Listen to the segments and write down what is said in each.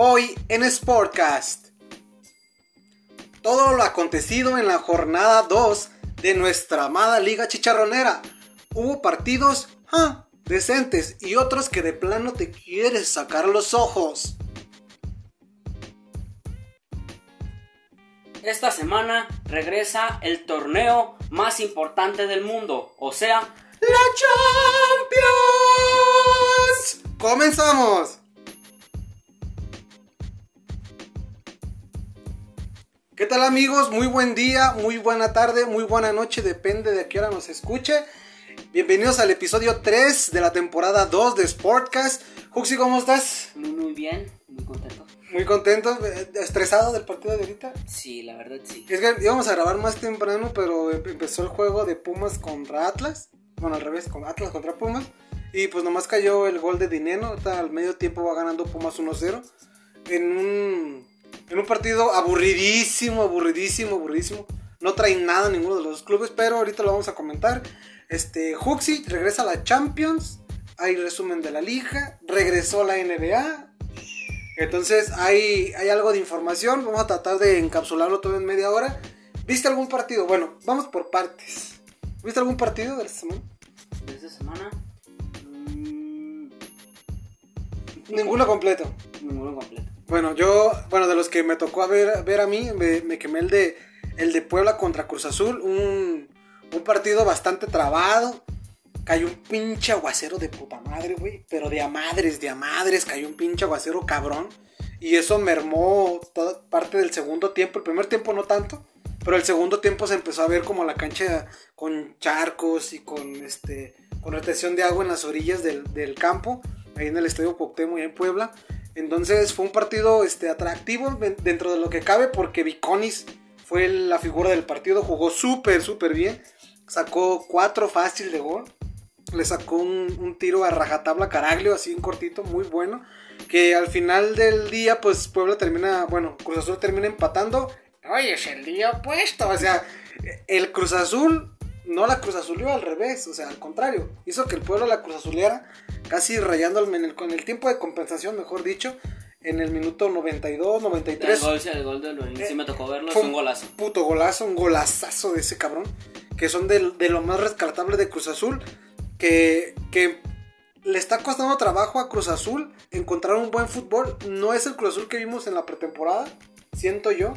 Hoy en Sportcast. Todo lo acontecido en la jornada 2 de nuestra amada Liga Chicharronera. Hubo partidos ah, decentes y otros que de plano te quieres sacar los ojos. Esta semana regresa el torneo más importante del mundo, o sea, ¡La Champions! ¡Comenzamos! ¿Qué tal amigos? Muy buen día, muy buena tarde, muy buena noche, depende de qué hora nos escuche. Bienvenidos al episodio 3 de la temporada 2 de Sportcast. Juxi, ¿cómo estás? muy muy bien, muy contento. Muy contento, eh, estresado del partido de ahorita. Sí, la verdad sí. Es que íbamos a grabar más temprano, pero em- empezó el juego de Pumas contra Atlas. Bueno, al revés, con Atlas contra Pumas. Y pues nomás cayó el gol de Dineno. Al medio tiempo va ganando Pumas 1-0. En un, en un partido aburridísimo, aburridísimo, aburridísimo. No trae nada ninguno de los clubes, pero ahorita lo vamos a comentar. Este, Huxi regresa a la Champions. Hay resumen de la liga. Regresó a la NBA. Entonces hay, hay algo de información. Vamos a tratar de encapsularlo todo en media hora. ¿Viste algún partido? Bueno, vamos por partes. ¿Viste algún partido de esta semana? De esta semana, mm, Ninguno completo. ninguno completo. Bueno, yo, bueno, de los que me tocó a ver, ver a mí, me, quemé el de, el de Puebla contra Cruz Azul. Un, un partido bastante trabado. Cayó un pinche aguacero de puta madre, güey. Pero de a madres, de a madres. Cayó un pinche aguacero cabrón. Y eso mermó toda parte del segundo tiempo. El primer tiempo no tanto. Pero el segundo tiempo se empezó a ver como la cancha con charcos y con este con retención de agua en las orillas del, del campo. Ahí en el Estadio Cuauhtémoc, ahí en Puebla. Entonces fue un partido este, atractivo dentro de lo que cabe porque Viconis fue la figura del partido. Jugó súper, súper bien. Sacó cuatro fácil de gol. Le sacó un, un tiro a rajatabla Caraglio, así en cortito, muy bueno. Que al final del día, pues Puebla termina, bueno, Cruz Azul termina empatando. Oye, es el día opuesto. O sea, el Cruz Azul no la Cruz Azulió al revés, o sea, al contrario. Hizo que el Puebla la Cruz Azuleara, casi rayando en el, con el tiempo de compensación, mejor dicho, en el minuto 92, El 93. gol, sí, el gol de sí me tocó verlo, es un golazo. Puto golazo, un golazazo de ese cabrón. Que son de, de lo más rescatable de Cruz Azul. Que, que le está costando trabajo a Cruz Azul encontrar un buen fútbol. No es el Cruz Azul que vimos en la pretemporada, siento yo.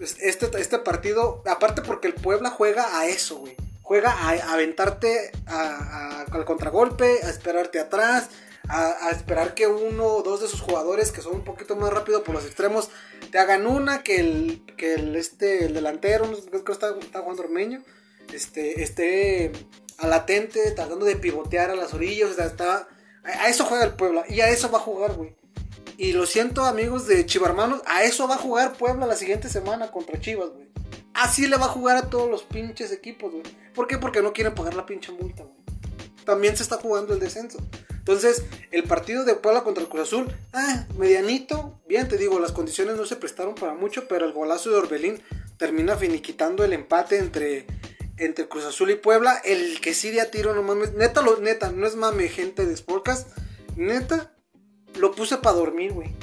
Es- Este, este partido, aparte porque el Puebla juega a eso, güey. Juega a, aventarte a- al contragolpe, a esperarte atrás, a, esperar que uno o dos de sus jugadores que son un poquito más rápido por los extremos te hagan una, que el, que el, este, el delantero, creo que está, está jugando Ormeño, este, esté al latente, tratando de pivotear a las orillas, está, a, a eso juega el Puebla y a eso va a jugar, güey. Y lo siento, amigos de Chivarmanos, a eso va a jugar Puebla la siguiente semana contra Chivas, güey. Así le va a jugar a todos los pinches equipos, güey. ¿Por qué? Porque no quieren pagar la pinche multa, güey. También se está jugando el descenso. Entonces, el partido de Puebla contra el Cruz Azul, ah, medianito. Bien, te digo, las condiciones no se prestaron para mucho, pero el golazo de Orbelín termina finiquitando el empate entre, entre Cruz Azul y Puebla. El que sí de a tiro, no mames. Neta, neta, no es mame, gente de Sportcast. Neta, lo puse para dormir, güey.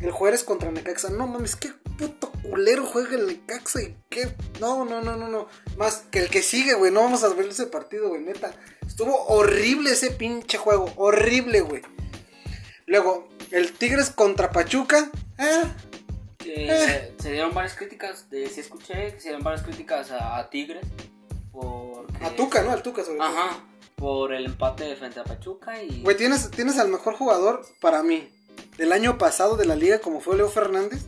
El Juárez contra Necaxa. No mames, qué puto culero juega el Necaxa y qué. No, no, no, no, no. Más que el que sigue, güey. No vamos a ver ese partido, güey, neta. Estuvo horrible ese pinche juego. Horrible, güey. Luego, el Tigres contra Pachuca. Que Eh. se, se dieron varias críticas, de, sí escuché que se dieron varias críticas a, a Tigres. Porque, a Tuca, ¿no? Al Tuca, sobre todo. Ajá, por el empate frente a Pachuca y... Güey, tienes, tienes al mejor jugador para mí del año pasado de la liga, como fue Leo Fernández.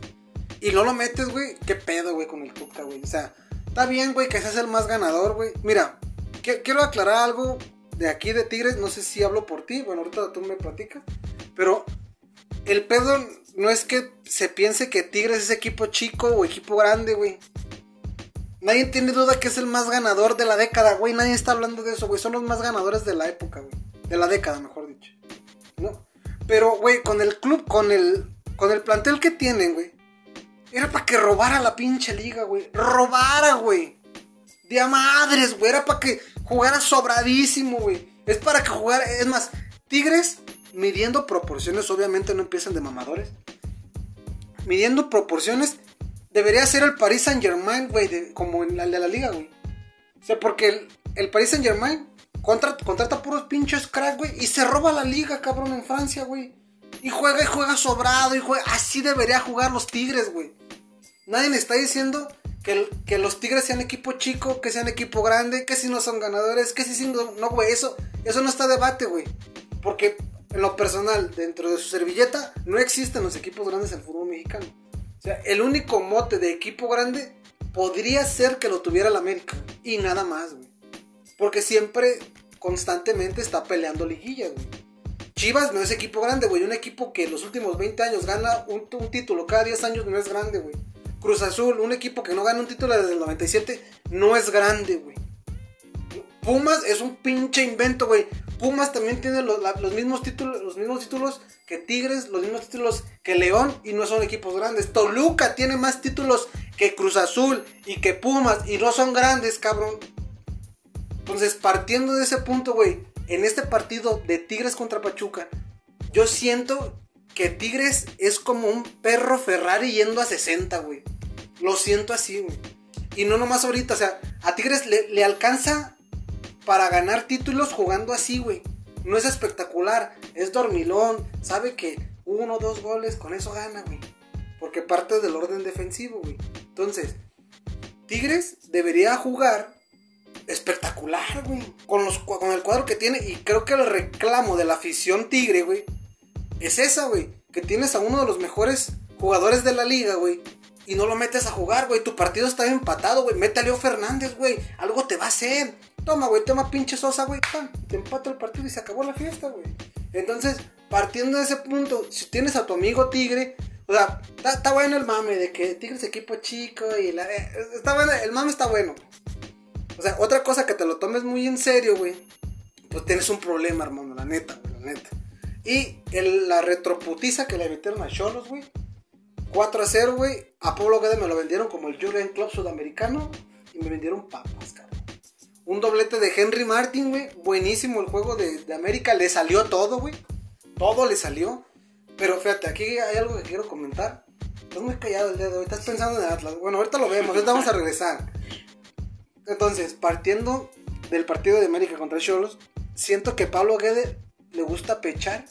Y no lo metes, güey. ¿Qué pedo, güey, con el Tuca, güey? O sea, está bien, güey, que seas el más ganador, güey. Mira, quiero aclarar algo de aquí de Tigres. No sé si hablo por ti. Bueno, ahorita tú me platicas. Pero el pedo no es que se piense que Tigres es equipo chico o equipo grande, güey. Nadie tiene duda que es el más ganador de la década, güey. Nadie está hablando de eso, güey. Son los más ganadores de la época, güey. De la década, mejor dicho. ¿No? Pero, güey, con el club, con el, con el plantel que tienen, güey. Era para que robara la pinche liga, güey. Robara, güey. De a madres, güey. Era para que jugara sobradísimo, güey. Es para que jugara. Es más, Tigres, midiendo proporciones, obviamente no empiezan de mamadores. midiendo proporciones, debería ser el Paris Saint Germain, güey, como en la de la liga, güey. O sea, porque el, el Paris Saint Germain contrata, contrata puros pinches crack, güey, y se roba la liga, cabrón, en Francia, güey. Y juega y juega sobrado, y juega. Así debería jugar los Tigres, güey. Nadie me está diciendo que, que, los Tigres sean equipo chico, que sean equipo grande, que si no son ganadores, que si no, no, güey, eso, eso no está debate, güey. Porque en lo personal, dentro de su servilleta, no existen los equipos grandes en el fútbol mexicano. O sea, el único mote de equipo grande podría ser que lo tuviera el América. Y nada más, güey. Porque siempre, constantemente está peleando liguillas, güey. Chivas no es equipo grande, güey. Un equipo que en los últimos 20 años gana un, título cada 10 años no es grande, güey. Cruz Azul, un equipo que no gana un título desde el 97, no es grande, güey. Pumas es un pinche invento, güey. Pumas también tiene los, los, mismos títulos, los mismos títulos que Tigres, los mismos títulos que León y no son equipos grandes. Toluca tiene más títulos que Cruz Azul y que Pumas y no son grandes, cabrón. Entonces, partiendo de ese punto, güey, en este partido de Tigres contra Pachuca, yo siento que Tigres es como un perro Ferrari yendo a 60, güey. Lo siento así, güey. Y no nomás ahorita, o sea, a Tigres le, alcanza para ganar títulos jugando así, güey. No es espectacular, es dormilón, sabe que uno o dos goles, con eso gana, güey. Porque parte del orden defensivo, güey. Entonces, Tigres debería jugar espectacular, güey. Con, los, con el cuadro que tiene. Y creo que el reclamo de la afición Tigre, güey. Es esa, güey. Que tienes a uno de los mejores jugadores de la liga, güey. Y no lo metes a jugar, güey. Tu partido está empatado, güey. Mete a Leo Fernández, güey. Algo te va a hacer. Toma, güey. Toma pinche sosa, güey. Te empata el partido y se acabó la fiesta, güey. Entonces, partiendo de ese punto, si tienes a tu amigo Tigre, o sea, está, bueno el mame de que Tigre es equipo chico y la. Eh, está bueno, el mame está bueno. O sea, otra cosa que te lo tomes muy en serio, güey. Pues tienes un problema, hermano, la neta, la neta. Y el, la retroputiza que le metieron a Cholos, güey. 4 a 0, güey. A Pablo Guede me lo vendieron como el Jurgen Club sudamericano. Y me vendieron papas, cabrón. Un doblete de Henry Martin, güey. Buenísimo el juego de, de América. Le salió todo, güey. Todo le salió. Pero fíjate, aquí hay algo que quiero comentar. Estás muy callado el día de. Estás pensando en Atlas. Bueno, ahorita lo vemos. Ahorita vamos a regresar. Entonces, partiendo del partido de América contra Cholos, siento que Pablo Guede le gusta pechar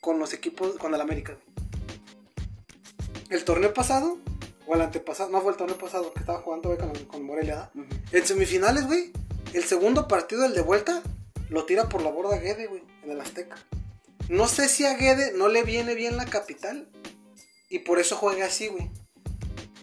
con los equipos, con el América. El torneo pasado, o el antepasado, no fue el torneo pasado que estaba jugando güey, con, con, Morelia. Uh -huh. En semifinales, güey, el segundo partido, el de vuelta, lo tira por la borda Guede, güey, en el Azteca. No sé si a Guede no le viene bien la capital y por eso juega así, güey.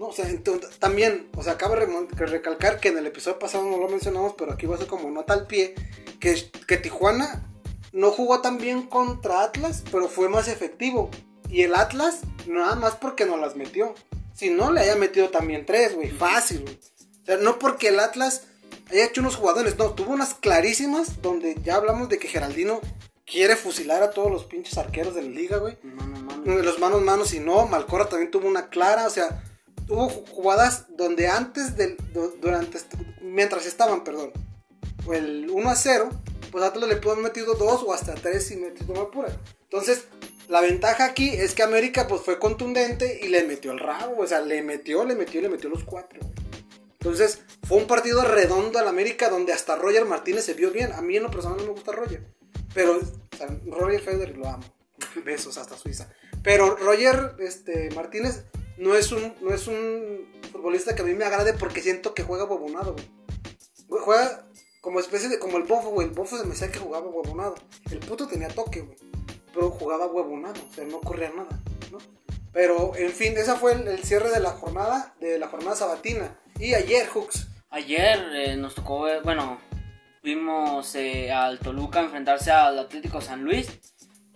No, o sea, entonces, también, o sea, acaba de recalcar que en el episodio pasado no lo mencionamos, pero aquí va a ser como nota al pie, que, que Tijuana no jugó tan bien contra Atlas, pero fue más efectivo. Y el Atlas, nada más porque no las metió. Si no, le haya metido también tres, güey, fácil, güey. O sea, no porque el Atlas haya hecho unos jugadores, no, tuvo unas clarísimas donde ya hablamos de que Geraldino quiere fusilar a todos los pinches arqueros de la liga, güey. Mano, mano. Los manos, manos y no, Malcorra también tuvo una clara, o sea, hubo jugadas donde antes del durante mientras estaban, perdón, el 1 a 0, pues Atlas le pudo haber metido 2 o hasta 3 si metió me apura. Entonces, la ventaja aquí es que América pues fue contundente y le metió el rabo, o sea, le metió, le metió, le metió los 4. Entonces, fue un partido redondo al América donde hasta Roger Martínez se vio bien. A mí en lo personal no me gusta Roger, pero o sea, Roger Federer lo amo. Besos hasta Suiza. Pero Roger este, Martínez no es un no es un futbolista que a mí me agrade porque siento que juega güey. Juega como especie de como el bofo, güey. El bofo se me decía que jugaba huevonado. El puto tenía toque, güey. Pero jugaba huevonado, o sea, no corría nada, ¿no? Pero, en fin, ese fue el, cierre de la jornada, de la jornada sabatina. Y ayer, Hooks. Ayer eh, nos tocó, ver, bueno, vimos eh, al Toluca enfrentarse al Atlético San Luis.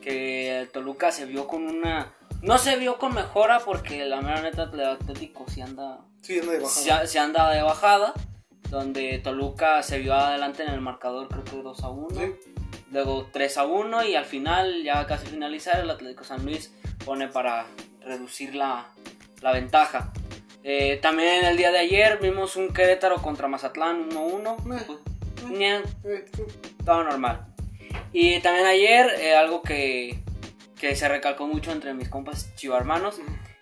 Que el Toluca se vio con una no se vio con mejora porque la mera neta el Atlético sí anda, sí, anda de bajada. Sí, sí, anda de bajada. Donde Toluca se vio adelante en el marcador, creo que 2 a 1. Sí. Luego 3 a 1 y al final, ya casi finalizar, el Atlético San Luis pone para reducir la, la ventaja. Eh, también el día de ayer vimos un Querétaro contra Mazatlán 1-1. Eh, eh, todo normal. Y también ayer, eh, algo que, que se recalcó mucho entre mis compas chivarmanos,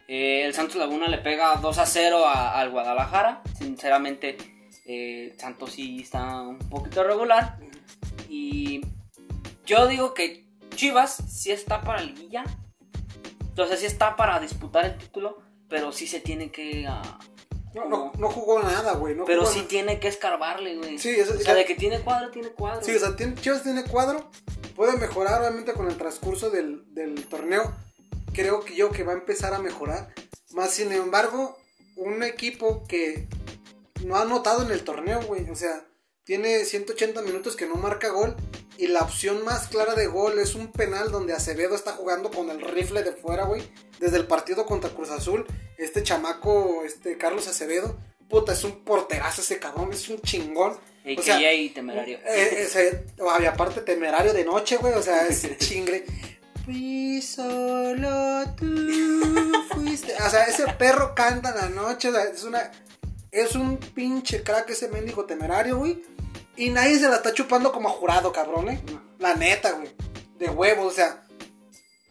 Eh, el Santos Laguna le pega 2 a 0 a- al Guadalajara. Sinceramente, eh, Santos sí está un poquito regular. Y yo digo que Chivas sí está para el Guilla. Entonces sí está para disputar el título. Pero sí se tiene que. ah, No, no, no jugó nada, güey. No pero jugó sí nada. tiene que escarbarle, güey. Sí, eso- o sea, de que tiene cuadro, tiene cuadro. Sí, o sea, tiene- Chivas tiene cuadro. Puede mejorar, obviamente, con el transcurso del, del torneo. Creo que yo que va a empezar a mejorar. Más sin embargo, un equipo que no ha anotado en el torneo, güey. O sea, tiene 180 minutos que no marca gol. Y la opción más clara de gol es un penal donde Acevedo está jugando con el rifle de fuera, güey. Desde el partido contra Cruz Azul. Este chamaco, este Carlos Acevedo. Puta, es un porterazo ese cabrón, es un chingón. Y O sea, y temerario. eh, ese, y aparte temerario de noche, güey, o sea, es chingre. Fui solo tú fuiste. O sea, ese perro canta en la noche, o sea, es una es un pinche crack ese mendigo temerario, güey. Y nadie se la está chupando como a jurado, cabrón, eh. La neta, güey. De huevos, o sea,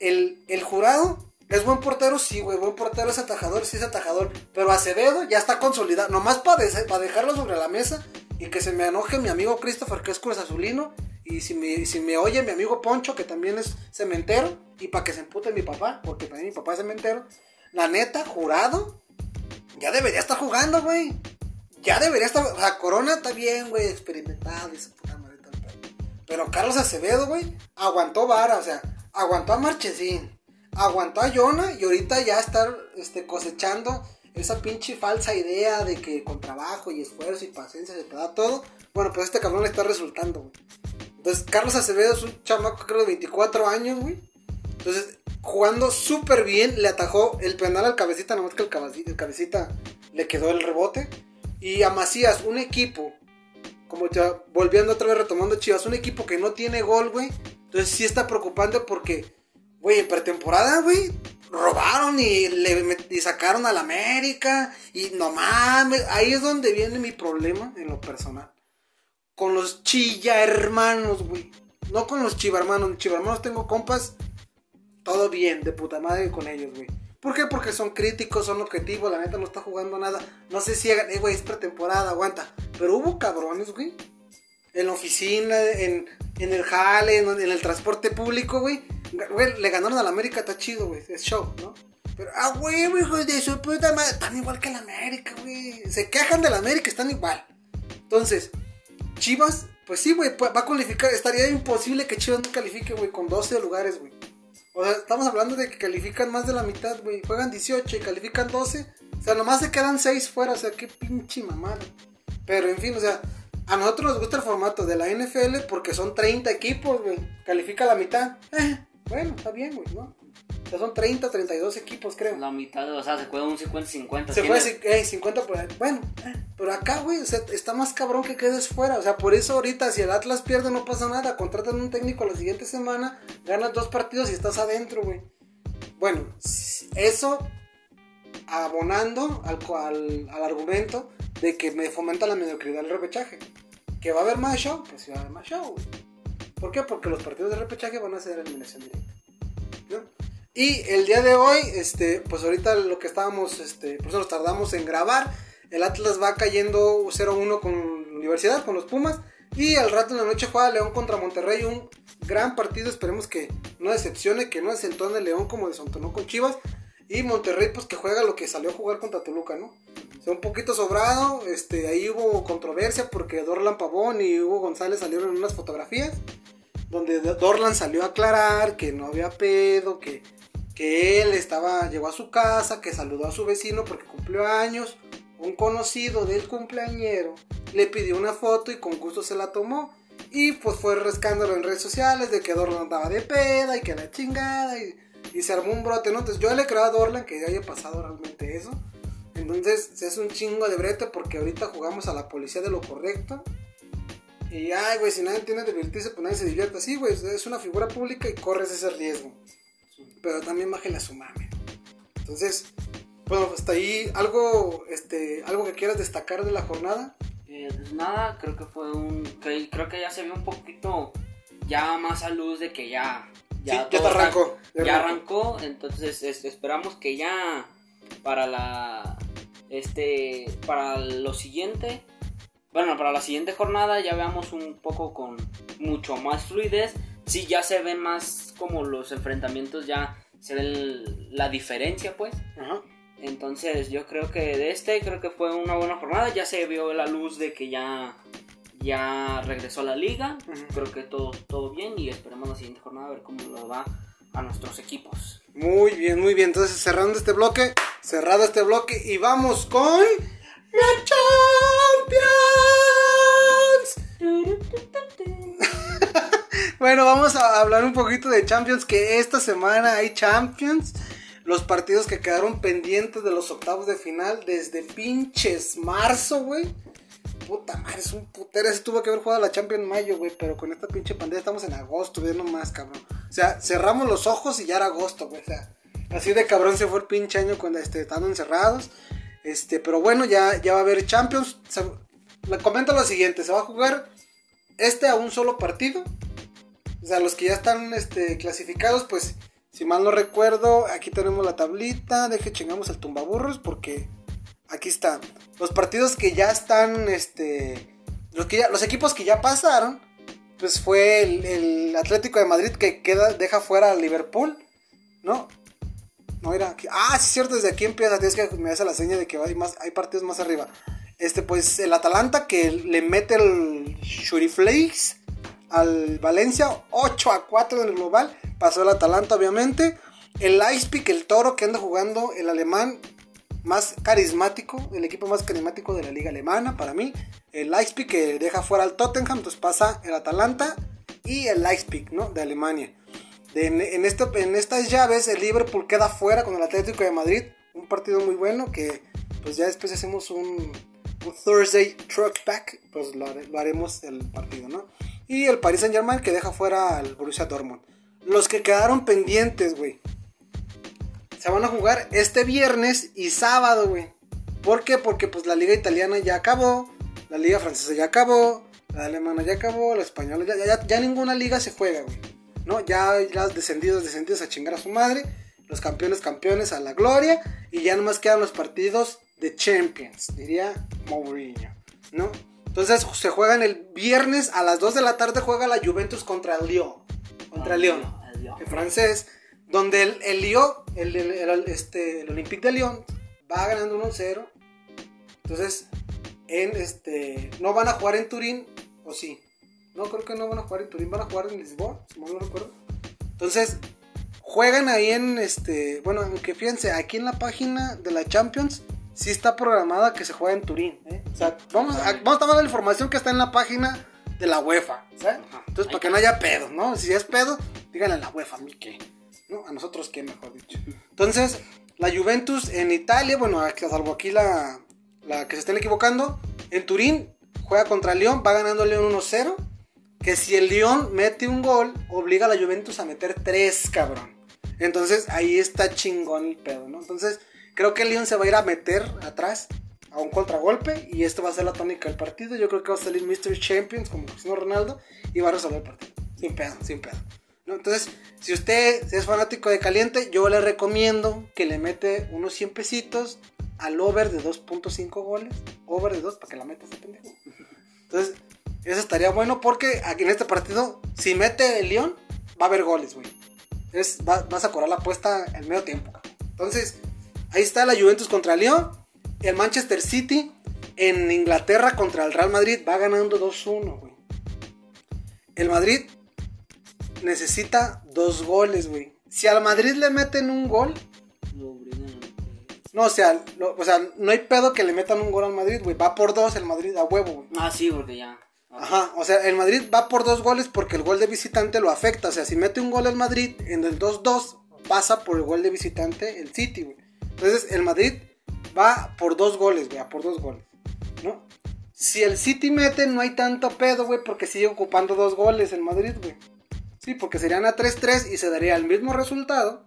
el, el jurado es buen portero, sí, güey. Buen portero es atajador, sí es atajador. Pero Acevedo ya está consolidado. Nomás para dejarlo sobre la mesa y que se me enoje mi amigo Christopher, que es Cruz Azulino. Y si me, si me oye mi amigo Poncho, que también es cementero. Y para que se empute mi papá, porque también mi papá es cementero. La neta, jurado, ya debería estar jugando, güey. Ya debería estar. O sea, Corona está bien, güey, experimentado y su puta madre. Pero Carlos Acevedo, güey, aguantó vara, o sea, aguantó a Marchesín, aguantó a Jonah y ahorita ya está este, cosechando esa pinche falsa idea de que con trabajo y esfuerzo y paciencia se te da todo. Bueno, pues este cabrón le está resultando, güey. Entonces, Carlos Acevedo es un chamaco, creo, de 24 años, güey. Entonces, jugando súper bien, le atajó el penal al cabecita, nomás que el cabecita, el cabecita le quedó el rebote. Y a Macías, un equipo, como ya volviendo otra vez retomando Chivas, un equipo que no tiene gol, güey. Entonces sí está preocupante porque, güey, en pretemporada, güey, robaron y le y sacaron al América. Y no mames, ahí es donde viene mi problema en lo personal. Con los chilla hermanos, güey. No con los chiva hermanos. Chiva hermanos tengo compas. Todo bien, de puta madre con ellos, güey. ¿Por qué? Porque son críticos, son objetivos, la neta no está jugando nada. No sé si hagan, eh, güey, es pretemporada, aguanta. Pero hubo cabrones, güey. En la oficina, en, en el jale, en, el transporte público, güey. Güey, le ganaron a la América, está chido, güey. Es show, ¿no? Pero, ah, güey, hijos de su puta madre. Están igual que la América, güey. Se quejan de la América, están igual. Entonces, Chivas, pues sí, güey, va a cualificar. Estaría imposible que Chivas no califique, güey, con 12 lugares, güey. O sea, estamos hablando de que califican más de la mitad, güey. Juegan 18 y califican 12. O sea, nomás se quedan 6 fuera. O sea, qué pinche mamada. Pero en fin, o sea, a nosotros nos gusta el formato de la NFL porque son 30 equipos, güey. Califica la mitad. Eh, bueno, está bien, güey, ¿no? O sea, son 30, 32 equipos, creo. La mitad, o sea, se juega un 50-50. Se fue eh, 50 por ahí. Bueno, pero acá, güey, o sea, está más cabrón que quedes fuera. O sea, por eso ahorita, si el Atlas pierde, no pasa nada. Contratan un técnico la siguiente semana, ganas dos partidos y estás adentro, güey. Bueno, eso abonando al, al, al argumento de que me fomenta la mediocridad del repechaje. Que va a haber más show, pues sí va a haber más show, güey. ¿Por qué? Porque los partidos de repechaje van a ser eliminación directa. ¿no? Y el día de hoy, este, pues ahorita lo que estábamos, este, por eso nos tardamos en grabar. El Atlas va cayendo 0-1 con la Universidad, con los Pumas. Y al rato en la noche juega León contra Monterrey. Un gran partido, esperemos que no decepcione, que no desentone León como desentonó con Chivas. Y Monterrey, pues que juega lo que salió a jugar contra Toluca, ¿no? O sea, un poquito sobrado. Este, ahí hubo controversia porque Dorlan Pavón y Hugo González salieron en unas fotografías. Donde Dorlan salió a aclarar que no había pedo, que, que él estaba, llegó a su casa, que saludó a su vecino porque cumplió años. Un conocido del cumpleañero le pidió una foto y con gusto se la tomó. Y pues fue el escándalo en redes sociales de que Dorlan andaba de peda y que la chingada. Y, y se armó un brote, ¿no? Entonces yo le creo a Dorlan que haya pasado realmente eso. Entonces hace un chingo de brete porque ahorita jugamos a la policía de lo correcto. Y ay, güey, si nadie tiene divertirse, pues nadie se divierte. Sí, güey, es una figura pública y corres ese riesgo. Pero también bájale a su mame. Entonces, bueno, hasta ahí algo, este, algo que quieras destacar de la jornada. Eh, pues nada, creo que fue un. que- creo que ya se vio un poquito ya más a luz de que ya. Sí, ya todo te arrancó, ya Ya, arrancó. arrancó, entonces este, esperamos que ya para la este para lo siguiente bueno para la siguiente jornada ya veamos un poco con mucho más fluidez sí ya se ven más como los enfrentamientos ya se ve la diferencia pues Ajá. entonces yo creo que de este creo que fue una buena jornada ya se vio la luz de que ya ya regresó a la liga creo que todo todo bien y esperemos la siguiente jornada a ver cómo lo va a nuestros equipos Muy bien, muy bien. Entonces, cerrando este bloque, cerrado este bloque, y vamos con. ¡La Champions! Bueno, vamos a hablar un poquito de Champions, que esta semana hay Champions. Los partidos que quedaron pendientes de los octavos de final desde pinches marzo, güey. Puta madre, es un putero. Ese tuvo que haber jugado la Champions en mayo, güey. Pero con esta pinche pandemia estamos en agosto, ve nomás, cabrón. O sea, cerramos los ojos y ya era agosto, güey. O sea, así de cabrón se fue el pinche año cuando este, estando encerrados. Este, pero bueno, ya, ya va a haber Champions. Le comento lo siguiente: se va a jugar este a un solo partido. O sea, los que ya están este, clasificados, pues, si mal no recuerdo, aquí tenemos la tablita. Deje chingamos el tumbaburros porque aquí está. Los partidos que ya están, este, los, que los equipos que ya pasaron, pues fue el, Atlético de Madrid que queda, deja fuera al Liverpool, ¿no? No era. Ah, sí, es cierto, desde aquí empieza. Tienes que me hace la seña de que hay, más, hay partidos más arriba. Este, pues el Atalanta que le mete el Shuriflakes al Valencia, 8 a 4 en el global. Pasó el Atalanta, obviamente. El Leipzig, el toro que anda jugando, el alemán más carismático, el equipo más carismático de la liga alemana para mí. El Leipzig que deja fuera al Tottenham, entonces pasa el Atalanta y el Leipzig, ¿no? De Alemania. En, este- en estas llaves el Liverpool queda fuera con el Atlético de Madrid. Un partido muy bueno que pues ya después hacemos un Thursday truck back, pues lo, hare- lo haremos el partido, ¿no? Y el Paris Saint Germain que deja fuera al Borussia Dortmund. Los que quedaron pendientes, güey. Se van a jugar este viernes y sábado, güey. ¿Por qué? Porque pues la liga italiana ya acabó, la liga francesa ya acabó, la alemana ya acabó, la española ya, ya, ninguna liga se juega, güey. ¿No? Ya los descendidos, descendidos a chingar a su madre, los campeones, campeones a la gloria, y ya nomás quedan los partidos de Champions, diría Mourinho, ¿no? Entonces se juegan el viernes a las 2 de la tarde, juega la Juventus contra el Lyon, contra el Lyon El francés, donde el, el Lyon, el- este, el Olympique de Lyon, va ganando 1-0. Entonces, en este, no van a jugar en Turín, o sí. No, creo que no van a jugar en Turín, van a jugar en Lisboa, si mal no recuerdo. Entonces, juegan ahí en este, bueno, aunque fíjense, aquí en la página de la Champions, sí está programada que se juegue en Turín. ¿eh? O sea, vamos a, vamos a tomar la información que está en la página de la UEFA, ¿sabes? Entonces, para que no haya pedo, ¿no? Si es pedo, díganle a la UEFA, a mí qué. ¿No? A nosotros qué, mejor dicho. Entonces, la Juventus en Italia, bueno, salvo aquí la, la que se estén equivocando, en Turín juega contra León, va ganando León 1-0. Que si el León mete un gol, obliga a la Juventus a meter 3, cabrón. Entonces, ahí está chingón el pedo, ¿no? Entonces, creo que el León se va a ir a meter atrás a un contragolpe y esto va a ser la tónica del partido. Yo creo que va a salir Mr. Champions como Cristiano Ronaldo y va a resolver el partido. Sin pedo, sin pedo. Entonces, si usted es fanático de caliente, yo le recomiendo que le mete unos 100 pesitos al over de 2.5 goles. Over de 2 para que la meta ese pendejo. Entonces, eso estaría bueno porque aquí en este partido, si mete el León, va a haber goles, güey. Es, va- vas a cobrar la apuesta en medio tiempo. Entonces, ahí está la Juventus contra León. El Manchester City en Inglaterra contra el Real Madrid va ganando 2-1, güey. El Madrid necesita dos goles, güey. Si al Madrid le meten un gol, no, o sea, lo- o sea, no hay pedo que le metan un gol al Madrid, güey. Va por dos el Madrid a huevo, güey. Ah, sí, porque ya. Ajá, o sea, el Madrid va por dos goles porque el gol de visitante lo afecta. O sea, si mete un gol el Madrid en el 2-2, pasa por el gol de visitante el City, güey. Entonces, el Madrid va por dos goles, güey, por dos goles, ¿no? Si el City mete, no hay tanto pedo, güey, porque sigue ocupando dos goles el Madrid, güey. Sí, porque serían a 3-3 y se daría el mismo resultado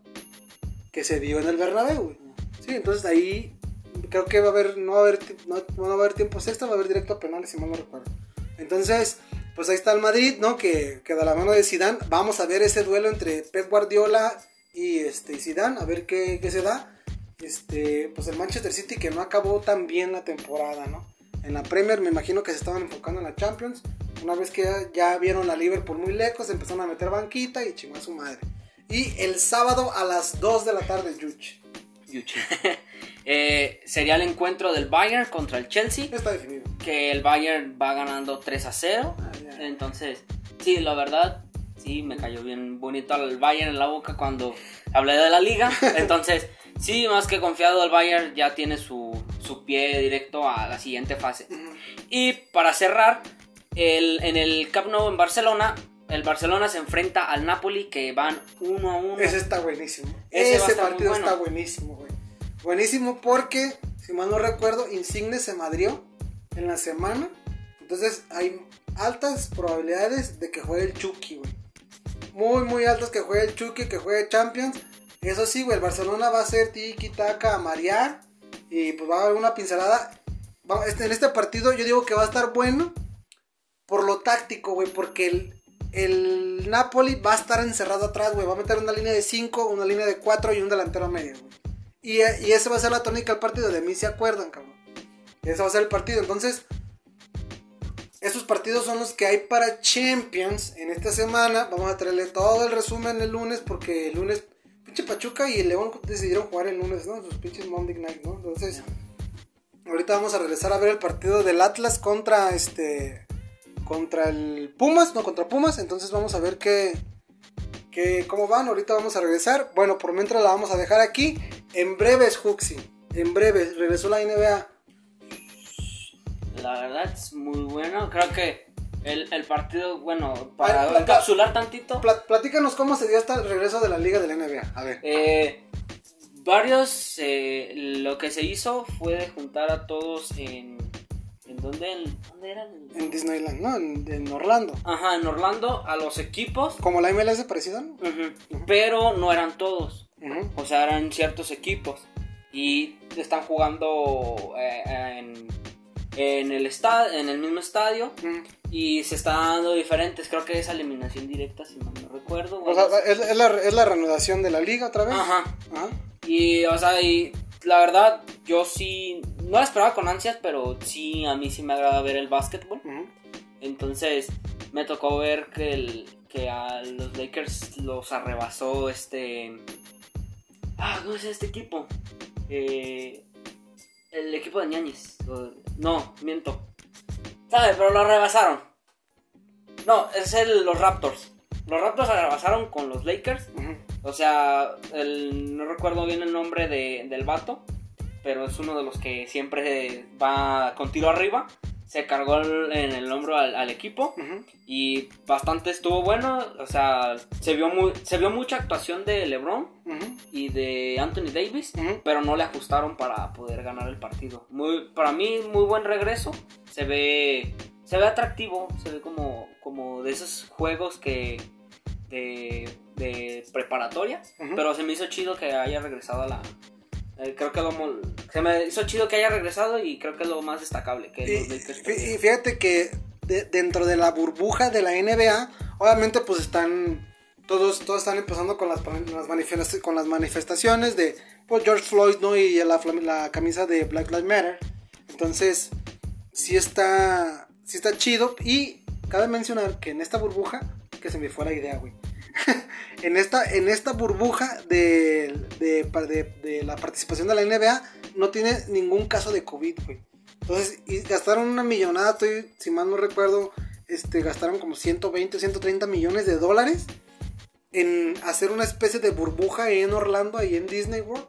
que se dio en el Bernabéu, güey. Sí, entonces ahí creo que va a haber, no va a haber, no, va a haber tiempos extra, va a haber directo a penales, si mal no recuerdo. Entonces, pues ahí está el Madrid, ¿no? Que, que da la mano de Zidane. Vamos a ver ese duelo entre Pep Guardiola y este Zidane, a ver qué, qué se da. Este, pues el Manchester City que no acabó tan bien la temporada, ¿no? En la Premier me imagino que se estaban enfocando en la Champions. Una vez que ya, ya vieron a Liverpool muy lejos, empezaron a meter banquita y chingó a su madre. Y el sábado a las 2 de la tarde, Yuch. Yuchi. Eh, sería el encuentro del Bayern contra el Chelsea. Está definido. Que el Bayern va ganando 3 a 0. Ah. Entonces, sí, la verdad, sí, me cayó bien bonito al Bayern en la boca cuando hablé de la liga. Entonces, sí, más que confiado, el Bayern ya tiene su, su pie directo a la siguiente fase. Y para cerrar, el, en el Camp Nou en Barcelona, el Barcelona se enfrenta al Napoli que van 1 a 1. Ese está buenísimo. Ese partido bueno. está buenísimo, güey. Buenísimo porque, si mal no recuerdo, Insigne se madrió en la semana. Entonces hay altas probabilidades de que juegue el Chucky, güey. Muy, muy altas que juegue el Chucky, que juegue Champions. Eso sí, güey, el Barcelona va a ser tiki taka a marear. Y pues va a haber una pincelada. Este- en este partido yo digo que va a estar bueno por lo táctico, güey, porque el, el Napoli va a estar encerrado atrás, güey. Va a meter una línea de 5, una línea de 4 y un delantero medio, güey. Y, y esa va a ser la tónica del partido. De mí se acuerdan, cabrón. Ese va a ser el partido. Entonces, esos partidos son los que hay para Champions en esta semana. Vamos a traerle todo el resumen el lunes porque el lunes, pinche Pachuca y el León decidieron jugar el lunes, ¿no? Sus pinches Monday Night, ¿no? Entonces, ahorita vamos a regresar a ver el partido del Atlas contra este. Contra el Pumas, no, contra Pumas. Entonces vamos a ver qué, qué, cómo van. Ahorita vamos a regresar. Bueno, por mientras la vamos a dejar aquí. En breves, Huxi. En breves, regresó la NBA. La verdad es muy bueno. Creo que el, el partido, bueno, para Ay, encapsular tantito, Pla- platícanos cómo se dio hasta el regreso de la liga de la NBA. A ver. eh, varios, eh, lo que se hizo fue juntar a todos en... ¿En dónde? ¿En dónde era? En Disneyland, ¿no? En, en Orlando. Ajá, en Orlando, a los equipos, Como la MLS parecida, ¿no? pero no eran todos. O sea, eran ciertos equipos. Y están jugando eh, en, en, el en el mismo estadio. Y se está dando diferentes. Creo que es eliminación directa, si mal no recuerdo. O sea, es, es la, es la reanudación de la liga otra vez. Ajá. Ajá. Y, o sea, y la verdad, yo sí. No la esperaba con ansias, pero sí, a mí sí me agrada ver el básquetbol. Entonces, me tocó ver que, el, que a los Lakers los arrebasó este. Ah, ¿cómo es este equipo? Eh, el equipo de ñañez. O- No, miento. ¿Sabe? Pero lo rebasaron. No, es el, los Raptors. Los Raptors arrebasaron con los Lakers. O sea, el- no recuerdo bien el nombre de- del vato, pero es uno de los que siempre va con tiro arriba. Se cargó el- en el hombro al, al equipo y bastante estuvo bueno. O sea, se vio, muy, se vio mucha actuación de LeBron y de Anthony Davis, pero no le ajustaron para poder ganar el partido. Muy, para mí, muy buen regreso. Se ve, se ve atractivo, se ve como, como de esos juegos que de, de preparatoria. Pero se me hizo chido que haya regresado a la. Eh, creo que lo se me hizo chido que haya regresado y creo que es lo más destacable que Y, y fíjate que de- dentro de la burbuja de la NBA, obviamente pues están todos, todos están empezando con las, las con las manifestaciones de pues, George Floyd, ¿no? Y la, la camisa de Black Lives Matter. Entonces, sí está, sí está chido. Y cabe mencionar que en esta burbuja, que se me fue la idea, güey. en, esta, en esta burbuja de, de, la participación de la NBA, no tiene ningún caso de COVID, güey. Entonces, y gastaron una millonada, estoy, si mal no recuerdo, este, gastaron como 120 o 130 millones de dólares en hacer una especie de burbuja en Orlando, ahí en Disney World,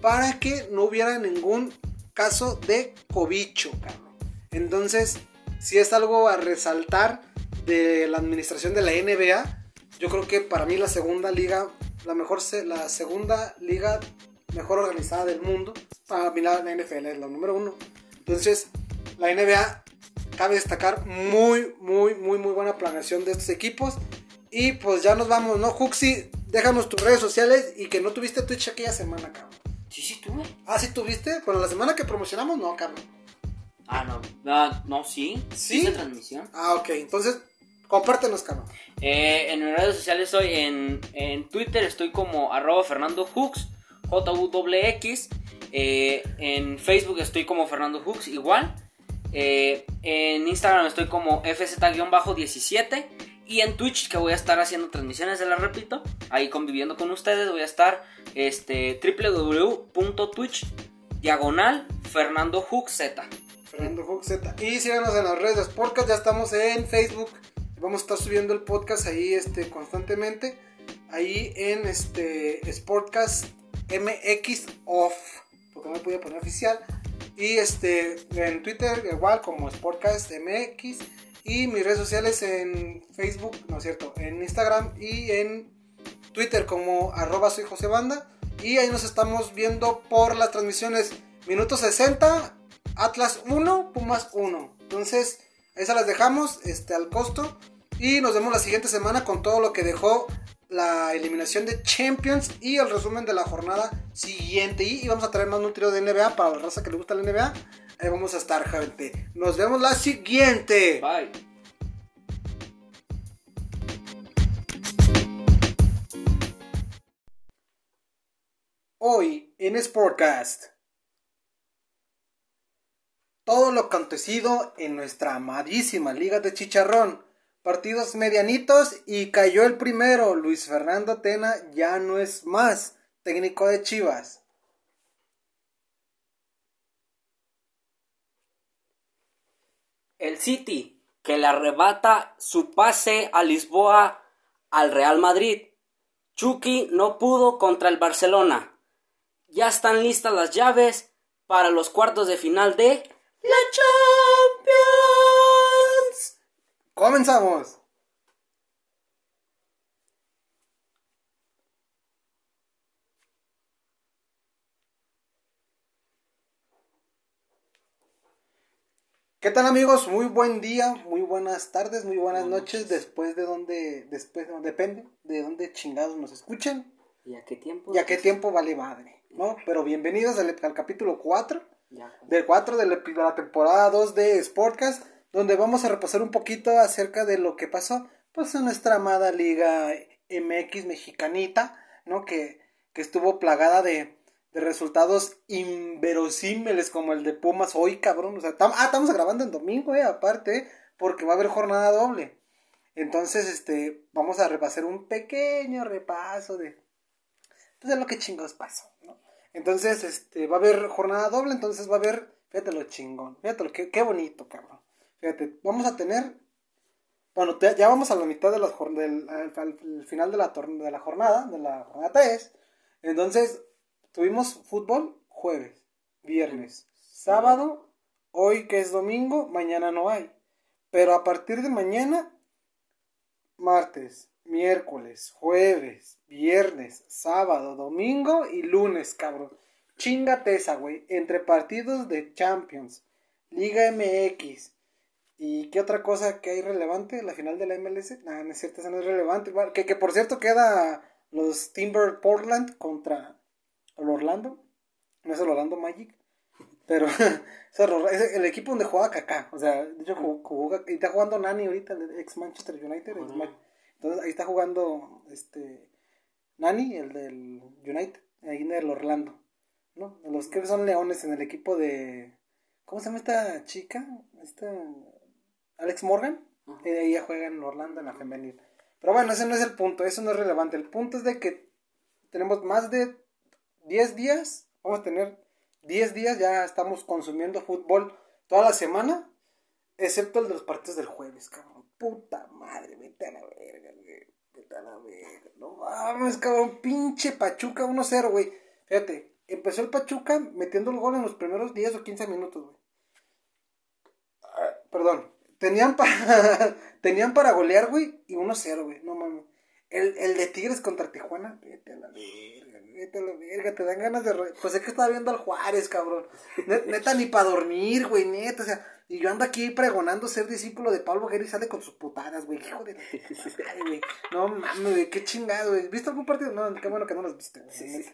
para que no hubiera ningún caso de cobicho, cabrón. Entonces, si es algo a resaltar de la administración de la NBA, yo creo que para mí la segunda liga, la mejor, la segunda liga mejor organizada del mundo, para mí la, la NFL es la número uno. Entonces, la NBA cabe destacar muy, muy, muy, muy buena planeación de estos equipos. Y pues ya nos vamos, ¿no? Juxi, déjanos tus redes sociales y que no tuviste Twitch aquella semana, cabrón. Sí, sí, tuve. Ah, sí tuviste. Bueno, la semana que promocionamos, no, cabrón. Ah, no. Ah, no, sí. ¿Sí? Hice transmisión. Ah, ok. Entonces, compártenos, cabrón. Eh, en mis redes sociales estoy en, en Twitter, estoy como arroba Fernando Hooks, J-U-X. Eh, en Facebook estoy como Fernando Hooks, igual. Eh, en Instagram estoy como FZ-17. Y en Twitch, que voy a estar haciendo transmisiones, se las repito, ahí conviviendo con ustedes, voy a estar este, www.twitch diagonal Fernando Z. Fernando Z. Y síganos en las redes de Sportcast, ya estamos en Facebook. Vamos a estar subiendo el podcast ahí este, constantemente. Ahí en este Sportcast MX Off, porque no me podía poner oficial. Y este en Twitter igual como Sportcast MX. Y mis redes sociales en Facebook, no es cierto, en Instagram y en Twitter como arroba soy José. Y ahí nos estamos viendo por las transmisiones minuto 60, Atlas 1, Pumas 1. Entonces, se las dejamos este, al costo. Y nos vemos la siguiente semana con todo lo que dejó la eliminación de Champions y el resumen de la jornada siguiente. Y, vamos a traer más un trío de NBA para la raza que le gusta la NBA. Ahí vamos a estar, gente. Nos vemos la siguiente. Bye. Hoy en Sportcast. Todo lo acontecido en nuestra amadísima Liga de Chicharrón partidos medianitos y cayó el primero. Luis Fernando Tena ya no es más técnico de Chivas. El City, que le arrebata su pase a Lisboa al Real Madrid. Chucky no pudo contra el Barcelona. Ya están listas las llaves para los cuartos de final de la Champions. Comenzamos. ¿Qué tal amigos? Muy buen día, muy buenas tardes, muy buenas noches, después de donde, después, depende de dónde chingados nos escuchen. ¿Y a qué tiempo? ¿Y a qué tiempo vale madre? ¿No? Pero bienvenidos al, al capítulo 4, del 4 de la, de la temporada 2 de Sportcast donde vamos a repasar un poquito acerca de lo que pasó pues en nuestra amada liga MX mexicanita, ¿no? Que, que estuvo plagada de, de, resultados inverosímiles como el de Pumas hoy, cabrón. O sea, ah, estamos grabando en domingo, eh, aparte, porque va a haber jornada doble. Entonces, este, vamos a repasar un pequeño repaso de, pues, de lo que chingos pasó, ¿no? Entonces, este, va a haber jornada doble, entonces va a haber, fíjate lo chingón, fíjate lo que, qué bonito, cabrón. Fíjate, vamos a tener. Bueno, ya vamos a la mitad de las del al, final de la, de la jornada, de la jornada 3. Entonces, tuvimos fútbol jueves, viernes, sábado, hoy que es domingo, mañana no hay. Pero a partir de mañana, martes, miércoles, jueves, viernes, sábado, domingo y lunes, cabrón. Chingate esa, güey. Entre partidos de Champions, Liga MX, ¿Y qué otra cosa que hay relevante? ¿La final de la MLS? No, no es cierto, esa no es relevante. Que, que por cierto queda los Timber Portland contra el Orlando. No es el Orlando Magic. Pero es el equipo donde juega Kaká. O sea, de hecho, jugó, y está jugando Nani ahorita, el ex Manchester United. entonces ahí está jugando este Nani, el del United, ahí en el Orlando. ¿no? Los que son leones en el equipo de. ¿Cómo se llama esta chica? Esta Alex Morgan. Y ella juega en Orlando en la femenil. Pero bueno, ese no es el punto, eso no es relevante. El punto es de que tenemos más de 10 días, vamos a tener 10 días, ya estamos consumiendo fútbol toda la semana, excepto el de los partidos del jueves, cabrón. Puta madre, vete a la verga, güey. Vete a la verga. No mames, cabrón, pinche Pachuca 1-0, güey. Fíjate, empezó el Pachuca metiendo el gol en los primeros 10 o 15 minutos, güey. Ah, perdón, Tenían para, tenían para golear, güey, y 1-0, güey. No mames. El, el de Tigres contra Tijuana, vete a la verga, vete a la verga, te dan ganas de... Pues es que estaba viendo al Juárez, cabrón. Neta, ni para dormir, güey, neta, o sea... Y yo ando aquí pregonando ser discípulo de Pablo Guerra y sale con sus putadas, güey. Hijo de güey. No mames, güey, qué chingado, güey. ¿Viste algún partido? No, qué bueno que no los viste, güey.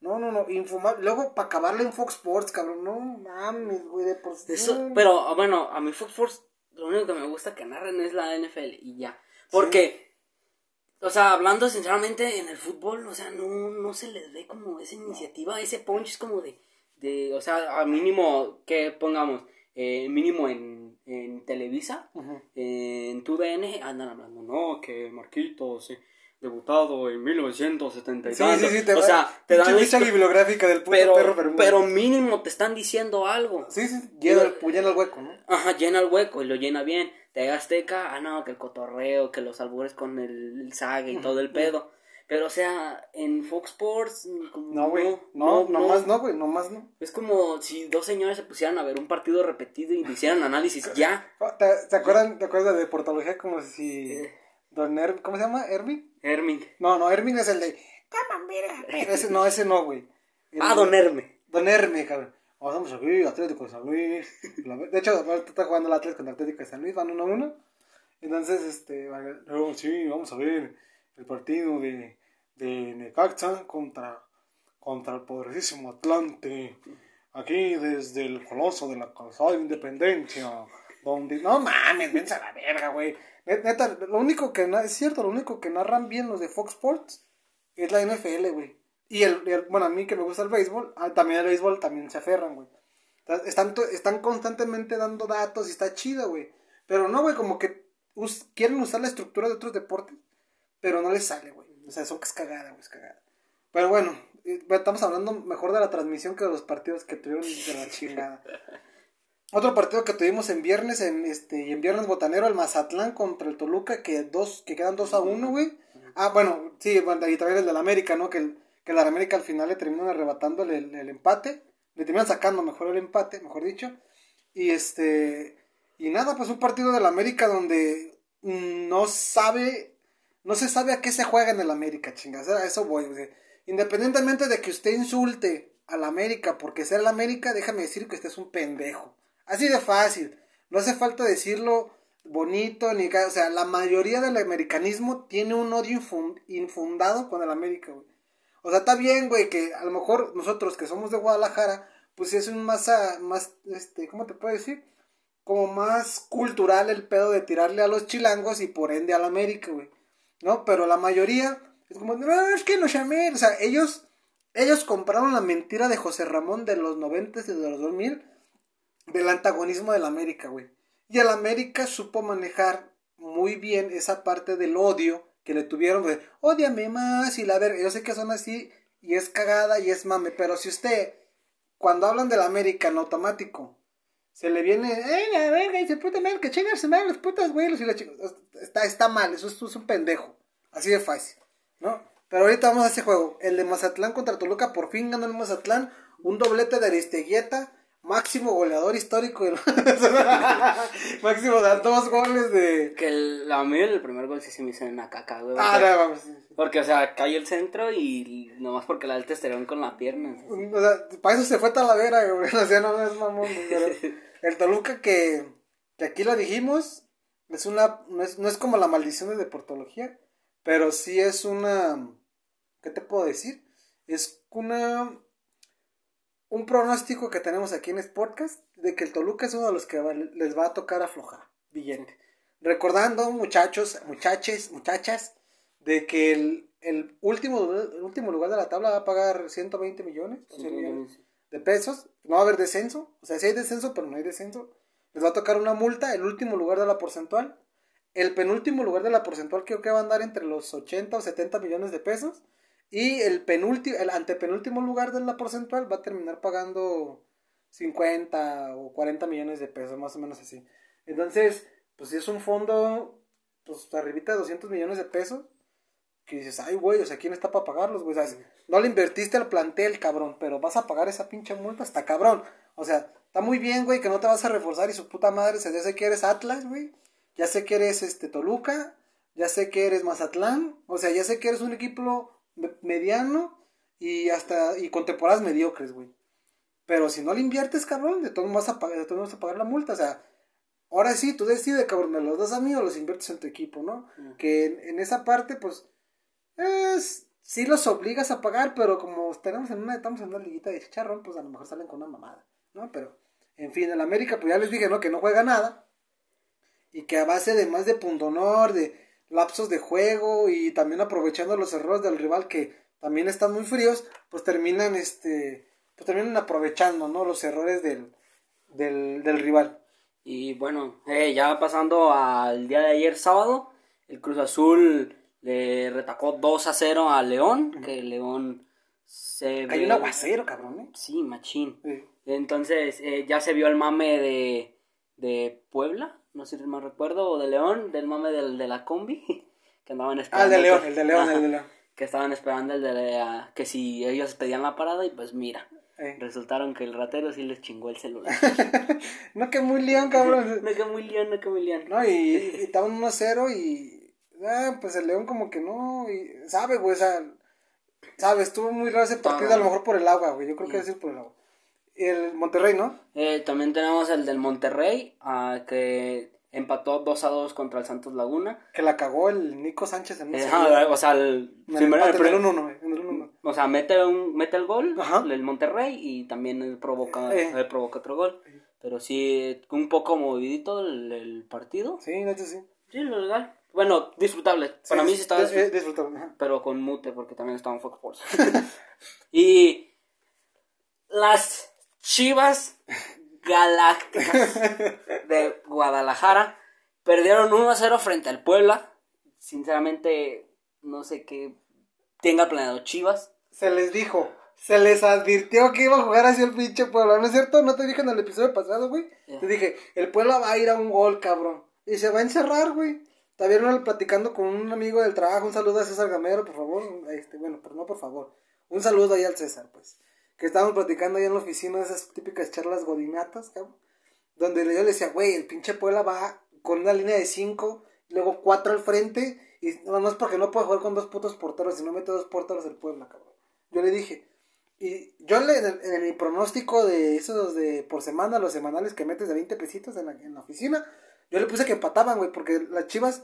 No, no, no, infumable. Luego, para acabarle en Fox Sports, cabrón. No mames, güey, de por Eso, pero, bueno, a mi Fox Sports lo único que me gusta que narren es la NFL y ya. Porque, o sea, hablando sinceramente en el fútbol, o sea, no, no se les ve como esa iniciativa, ese punch es como de, de, o sea, a mínimo, que pongamos, eh, mínimo en, en Televisa, Ujú. en TUDN, andan hablando, no, que Marquitos, eh, debutado en 1970 y Sí, tanto. sí, sí, te o sea, te dan ficha bibliográfica del puto pero, perro Bermúdez. pero mínimo te están diciendo algo. Sí, sí, llena el, llena el hueco, ¿no? Ajá, llena el hueco y lo llena bien. Te Azteca, ah, no, que el cotorreo, que los albures con el, el y todo el pedo. Pero, o sea, en Fox Sports. No, güey. No, no, nomás no, güey, nomás no. Es como si dos señores se pusieran a ver un partido repetido y le hicieran análisis ya. Oh, ¿Te, te acuerdan, ¿Te acuerdas de deportología como si... Eh. Don ¿Cómo se llama? ¿Hermin? Hermin. No, no, Hermin es el de... Ese no, ese no, güey. El- Ah, Don Herme. Don Herme, cabrón. Oh, Vamos aquí, Atlético de San Luis. De hecho, ahorita está jugando el Atlético contra Atlético de San Luis, van 1 a 1. Entonces, este, luego sí, vamos a ver el partido de, de Necaxa contra, contra el poderosísimo Atlante. Aquí desde el coloso de la calzada de Independencia. Donde, no mames, vence a la verga, güey. Net- Neta, lo único que, es cierto, lo único que narran bien los de Fox Sports es la NFL, güey. Y el, bueno, a mí que me gusta el béisbol, ah, también el béisbol también se aferran, güey. Están, están constantemente dando datos y está chido, güey. Pero no, güey, como que quieren usar la estructura de otros deportes, pero no les sale, güey. O sea, eso que es cagada, güey, es cagada. Pero bueno, eh, estamos hablando mejor de la transmisión que de los partidos que tuvieron de la chingada. Otro partido que tuvimos en viernes, en este, y en viernes botanero, el Mazatlán contra el Toluca, que dos, que quedan 2 a 1, güey. Ah, bueno, sí, bueno, y también el del América, ¿no? Que el, que el América al final le terminan arrebatando el, el- el empate. Le terminan sacando mejor el empate, mejor dicho. Y este. Y nada, pues un partido del América donde mm, no sabe. No se sabe a qué se juega en el América, chingas. A eso voy. sea, independientemente de que usted insulte al América porque sea el América, déjame decir que usted es un pendejo. Así de fácil. No hace falta decirlo bonito ni o sea, la mayoría del americanismo tiene un odio infun- infundado con el América, güey. O sea, está bien, güey, que a lo mejor nosotros que somos de Guadalajara, pues es un más, más, este, ¿cómo te puedo decir? Como más cultural el pedo de tirarle a los chilangos y por ende al América, güey. ¿No? Pero la mayoría es como, no, es que los llamé, o sea, ellos, ellos compraron la mentira de José Ramón de los 90 y de los 2000 del antagonismo del América, güey. Y el América supo manejar muy bien esa parte del odio que le tuvieron, de odiame más y la verga. Yo sé que son así y es cagada y es mame, pero si usted, cuando hablan del América en automático, se le viene, ¡eh, la verga! Y se puta madre, que chingas se los putas güeyes y la Está, está mal, eso es, es un pendejo. Así de fácil, ¿no? Pero ahorita vamos a ese juego. El de Mazatlán contra Toluca, por fin ganó el Mazatlán. Un doblete de Aristeguieta, máximo goleador histórico. del- máximo de dos goles de. Que el, la mí el primer gol sí se me hizo en la caca, güey. Ah, no, vamos. Porque, o sea, cayó el centro y nomás porque la del testerón con la pierna. O sea, para eso se fue Talavera, güey. O sea, no es mamón. pero el Toluca que, que aquí lo dijimos, es una, no es, no es como la maldición de deportología, pero sí es una, ¿qué te puedo decir? Es una, un pronóstico que tenemos aquí en Sportcast de que el Toluca es uno de los que va- les va a tocar aflojar billete. Recordando, muchachos, muchaches, muchachas, de que el, el último, el último lugar de la tabla va a pagar 120 millones, o 100 millones de pesos. No va a haber descenso. O sea, sí hay descenso, pero no hay descenso. Les va a tocar una multa, el último lugar de la porcentual. El penúltimo lugar de la porcentual creo que va a andar entre los 80 o 70 millones de pesos. Y el penúltimo, el antepenúltimo lugar de la porcentual va a terminar pagando 50 o 40 millones de pesos, más o menos así. Entonces, pues si es un fondo, pues arribita de 200 millones de pesos, que dices, ay, güey, o sea, ¿quién está para pagarlos, güey? No le invertiste al plantel, cabrón, pero vas a pagar esa pinche multa hasta cabrón. O sea, está muy bien, güey, que no te vas a reforzar y su puta madre, ya sé que eres Atlas, güey, ya sé que eres este Toluca, ya sé que eres Mazatlán, o sea, ya sé que eres un equipo mediano y hasta y con temporadas mediocres, güey. Pero si no le inviertes, cabrón, de modos vas a pagar, de modos vas a pagar la multa, o sea, ahora sí, tú decides, cabrón, me los das a mí o los inviertes en tu equipo, ¿no? Mm. Que en, en esa parte, pues, es, sí los obligas a pagar, pero como tenemos en una, estamos en una liguita de chicharrón, pues a lo mejor salen con una mamada, ¿no? Pero, en fin, el América, pues ya les dije, ¿no? Que no juega nada. Y que a base de más de pundonor, de lapsos de juego y también aprovechando los errores del rival que también están muy fríos, pues terminan este pues terminan aprovechando, ¿no? Los errores del, del, del rival. Y bueno, eh, ya pasando al día de ayer sábado, el Cruz Azul le retacó 2 a 0 a León, que León se Hay un aguacero, cabrón, ¿eh? Sí, machín. Sí. Entonces eh, ya se vio el mame de, de Puebla, no sé si mal recuerdo, o de León, del mame del, de la combi, que andaban Ah, esperando. el de León, que- el de León, Ajá, el de León. Que estaban esperando el de la- que si ellos pedían la parada y pues mira, Eh. resultaron que el ratero sí les chingó el celular. No, que muy león, cabrón. no que muy lión, no que muy lión. No, y, y estaban 1-0 y. Ah, pues el León como que no. Y, sabe, güey, o sea. Sabe, estuvo muy raro ese partido, Ah. a lo mejor por el agua, güey. Yo creo que es por el agua. El Monterrey, ¿no? Eh, también tenemos el del Monterrey, ah, que empató 2 a 2 contra el Santos Laguna. Que la cagó el Nico Sánchez en, Eh, o sea, el, en el primero- el en el prim- 1-1, güey, en 1-1. o sea, mete un mete el gol Ajá. el Monterrey y también él provoca Eh. él provoca otro gol. Pero sí un poco movidito el, el partido. Sí, de hecho sí. Sí, lo legal. Bueno, disfrutable. Para mí sí estaba dis- eh, disfrutable. pero con mute porque también estaba en Fox Sports. y las Chivas Galácticas de Guadalajara perdieron 1-0 frente al Puebla. Sinceramente, no sé qué tenga planeado Chivas. Se les dijo, se les advirtió que iba a jugar así el pinche Puebla, ¿no es cierto? ¿No te dije en el episodio pasado, güey? Te dije, el Puebla va a ir a un gol, cabrón. Y se va a encerrar, güey. Uno platicando con un amigo del trabajo, un saludo a César Gamero, por favor. Este, bueno, pero no por favor. Un saludo ahí al César, pues. Que estábamos platicando ahí en la oficina esas típicas charlas godinatas, cabrón. Donde yo le decía, güey, el pinche Puebla va con una línea de cinco, luego cuatro al frente, y no, no es porque no puede jugar con dos putos porteros, si no mete dos porteros el Puebla, cabrón. Yo le dije, y yo le, en, mi pronóstico de esos de por semana, los semanales que metes de 20 pesitos en la, oficina, yo le puse que empataban, güey, porque las chivas,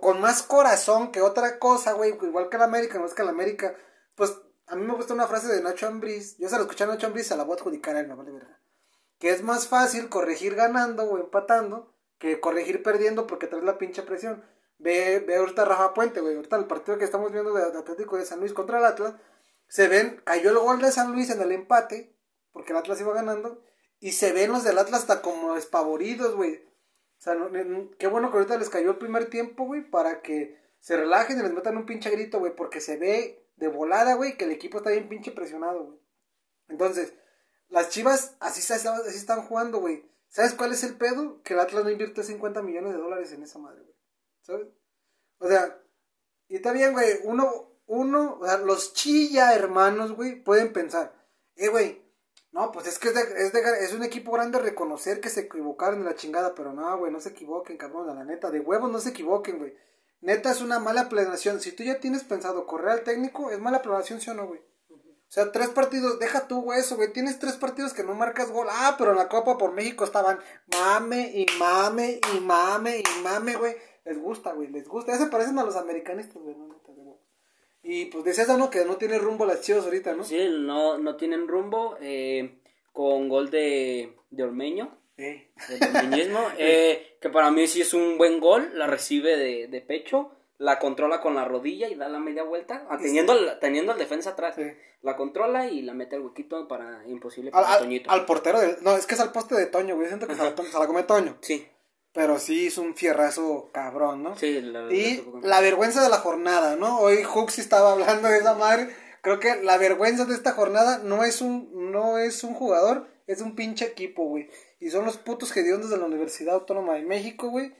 con más corazón que otra cosa, güey, igual que la América, no es que la América, pues a mí me gusta una frase de Nacho Ambriz, yo se la escuché a Nacho Ambriz, se la voy a adjudicar a él, me vale verga. Que es más fácil corregir ganando o empatando que corregir perdiendo porque traes la pinche presión. Ve, ve ahorita Rafa Puente, güey. Ahorita el partido que estamos viendo de, Atlético de San Luis contra el Atlas. Se ven, cayó el gol de San Luis en el empate, porque el Atlas iba ganando. Y se ven los del Atlas hasta como despavoridos, güey. O sea, qué bueno que ahorita les cayó el primer tiempo, güey, para que se relajen y les metan un pinche grito, güey, porque se ve de volada, güey, que el equipo está bien pinche presionado, güey. Entonces, las chivas así, están jugando, güey. ¿Sabes cuál es el pedo? Que el Atlas no invierte 50 millones de dólares en esa madre, güey. ¿Sabes? O sea, y está bien, güey. Uno, uno, o sea, los chilla hermanos, güey, pueden pensar, eh, güey, no, pues es que es, es, un equipo grande reconocer que se equivocaron de la chingada, pero no, güey, no se equivoquen, cabrón, la neta, de huevos no se equivoquen, güey. Neta es una mala planeación. Si tú ya tienes pensado correr al técnico, es mala planeación, ¿sí o no, güey? O sea, tres partidos, deja tú, güey, eso, güey. Tienes tres partidos que no marcas gol. Ah, pero en la Copa por México estaban mame y mame y mame y mame, güey. Les gusta, güey, les gusta. Ya se parecen a los americanistas, güey, no, neta, huevos. Y pues decías, ¿no? Que no tiene rumbo las chivas ahorita, ¿no? Sí, no, no tienen rumbo. eh, con gol de, de Ormeño. Eh. eh, que para mí sí es un buen gol. La recibe de, de pecho. La controla con la rodilla y da la media vuelta. ah, Teniendo, el- teniendo el defensa atrás. Sí. La controla y la mete al huequito para imposible Al, para al- Toñito. al portero del... No, es que es al poste de Toño, güey. Siento que se la, se la come Toño. Sí, Pero sí es un fierrazo cabrón, ¿no? sí. la- Y la- la vergüenza de la jornada, ¿no? Hoy Huxi estaba hablando de esa madre. Creo que la vergüenza de esta jornada no es un, no es un jugador, es un pinche equipo, güey. Y son los putos hediondos de la Universidad Autónoma de México, güey.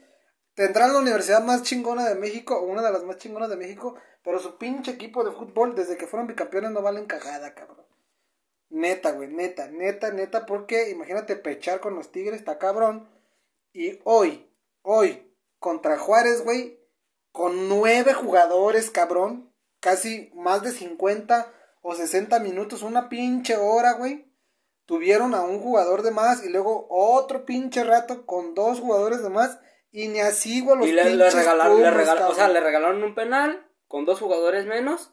Tendrán la universidad más chingona de México, o una de las más chingonas de México, pero su pinche equipo de fútbol, desde que fueron bicampeones, no valen cagada, cabrón. Neta, güey, neta, neta, neta, porque imagínate pechar con los Tigres, está cabrón. Y hoy, hoy, contra Juárez, güey, con nueve jugadores, cabrón, casi más de 50 o 60 minutos, una pinche hora, güey. Tuvieron a un jugador de más y luego otro pinche rato con dos jugadores de más y ni así, güey, los y le, regalaron, le Pumas, regalaron- o sea, cabrón. le regalaron un penal con dos jugadores menos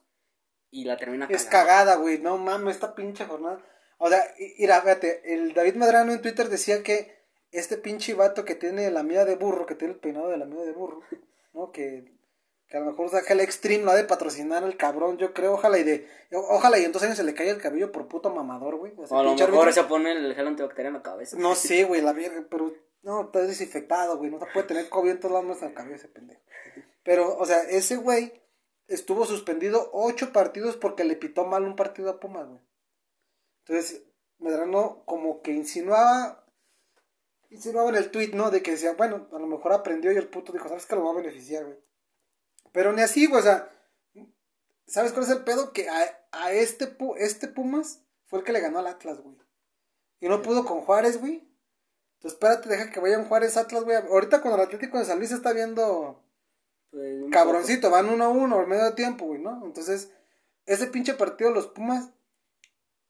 y la termina Es cagando. cagada, güey. No mames, esta pinche jornada. O sea, y- mira, fíjate, el David Medrano en Twitter decía que este pinche vato que tiene la mía de burro, que tiene el peinado de la mía de burro, ¿no? Que, Que a lo mejor saca el Extreme, lo ha de patrocinar el cabrón, yo creo. Ojalá y de. Ojalá y en dos años se le caiga el cabello por puto mamador, güey. O, a lo mejor se pone el gel antibacteriano en la cabeza. No sé, güey, la verga, pero. No, está desinfectado, güey. No se puede tener COVID en todos lados en la cabeza, pendejo. Pero, o sea, ese güey estuvo suspendido ocho partidos porque le pitó mal un partido a Pumas, güey. Entonces, Medrano como que insinuaba, insinuaba en el tweet, ¿no? De que decía, bueno, a lo mejor aprendió y el puto dijo, ¿sabes que lo va a beneficiar, güey? Pero ni así, güey, o sea, ¿sabes cuál es el pedo? Que a, este, este Pumas fue el que le ganó al Atlas, güey. Y no pudo con Juárez, güey. Entonces, espérate, deja que vayan Juárez Atlas, güey. Ahorita cuando el Atlético de San Luis está viendo pues, cabroncito, van uno a uno al medio tiempo, güey, ¿no? Entonces, ese pinche partido, los Pumas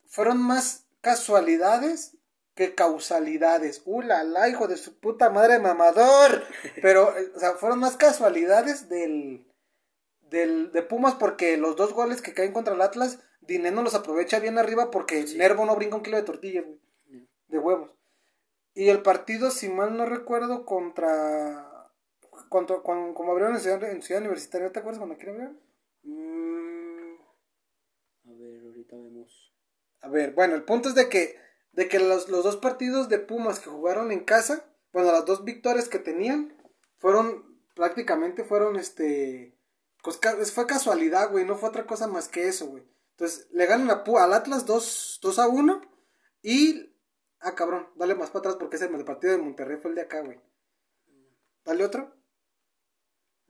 fueron más casualidades que causalidades. ¡Uh, la, hijo de su puta madre mamador! Pero, o sea, fueron más casualidades del, del, de Pumas porque los dos goles que caen contra el Atlas, Dineno los aprovecha bien arriba porque Nervo no brinca un kilo de tortillas, de huevos. Y el partido, si mal no recuerdo, contra... Cuando, como abrieron en Ciudad, en Ciudad Universitaria, ¿te acuerdas cuando quién abrieron? Mm, a ver, ahorita vemos. A ver, bueno, el punto es de que, de que los, los dos partidos de Pumas que jugaron en casa, bueno, las dos victorias que tenían, fueron, prácticamente fueron, este, pues, fue casualidad, güey, no fue otra cosa más que eso, güey. Entonces, le ganan a, al Atlas 2, 2 a 1 y... Ah, cabrón, dale más para atrás porque es el partido de Monterrey, fue el de acá, güey. Dale otro.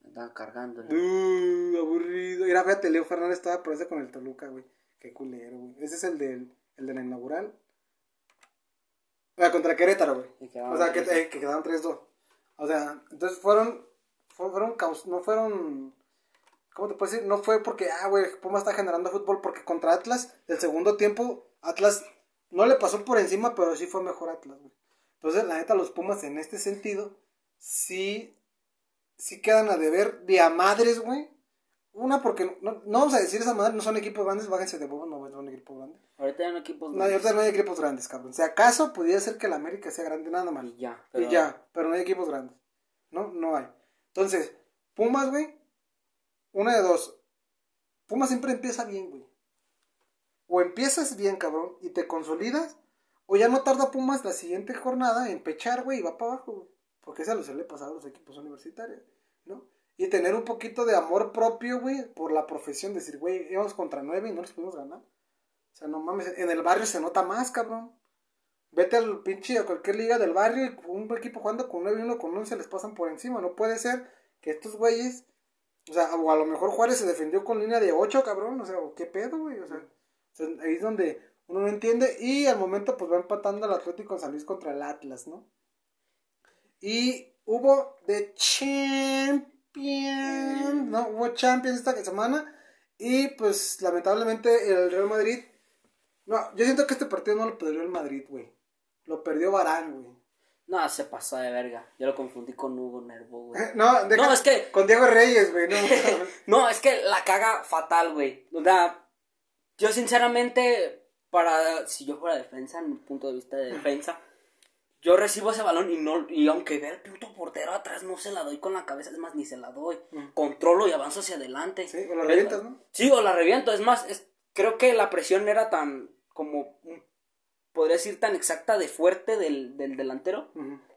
Estaba cargando. Uh, aburrido. Mira, fíjate, Leo Fernández estaba por ese con el Toluca, güey. Qué culero, güey. Ese es el del, el de la inaugural. O sea, contra Querétaro, güey. O sea, que, eh, que quedaron 3-2. O sea, entonces fueron, fueron, no fueron, ¿cómo te puedo decir? No fue porque, ah, güey, Puma está generando fútbol, porque contra Atlas, el segundo tiempo, Atlas no le pasó por encima, pero sí fue mejor Atlas, güey. Entonces, la neta, los Pumas en este sentido, sí, sí quedan a deber de a madres, güey, una, porque no, no vamos a decir esa madre, no son equipos grandes, bájense de bobo, no son equipos grandes. Ahorita no hay equipos grandes. No, ahorita no hay equipos grandes, cabrón. Si acaso pudiera ser que la América sea grande nada más. Y ya. Pero... Y ya, pero no hay equipos grandes. No, no hay. Entonces, Pumas, güey, una de dos. Pumas siempre empieza bien, güey. O empiezas bien, cabrón, y te consolidas, o ya no tarda Pumas la siguiente jornada en pechar, güey, y va para abajo, güey. Porque eso lo suele pasar a los equipos universitarios, ¿no? Y tener un poquito de amor propio, güey, por la profesión. Decir, güey, íbamos contra nueve y no les pudimos ganar. O sea, no mames, en el barrio se nota más, cabrón. Vete al pinche a cualquier liga del barrio y un equipo jugando con nueve y uno con once les pasan por encima. No puede ser que estos güeyes, o sea, o a lo mejor Juárez se defendió con línea de ocho, cabrón. O sea, ¿qué pedo, güey? O sea, ahí es donde uno no entiende. Y al momento, pues va empatando el Atlético San Luis contra el Atlas, ¿no? Y hubo de champ Champions, no, hubo Champions esta semana y pues lamentablemente el Real Madrid, no, yo siento que este partido no lo perdió el Madrid, güey, lo perdió Barán, güey. No, se pasó de verga. Yo lo confundí con Hugo Nervo, güey. no, no, es que. Con Diego Reyes, güey. No, no, es que la caga fatal, güey. O sea, yo sinceramente, para. Si yo fuera defensa, en mi punto de vista de defensa, yo recibo ese balón y no y aunque vea el puto portero atrás no se la doy con la cabeza, es más ni se la doy. Mm. Controlo y avanzo hacia adelante. Sí, o la revientas, ¿no? Sí, o la reviento, es más, es, creo que la presión era tan como podría decir tan exacta de fuerte del, del delantero.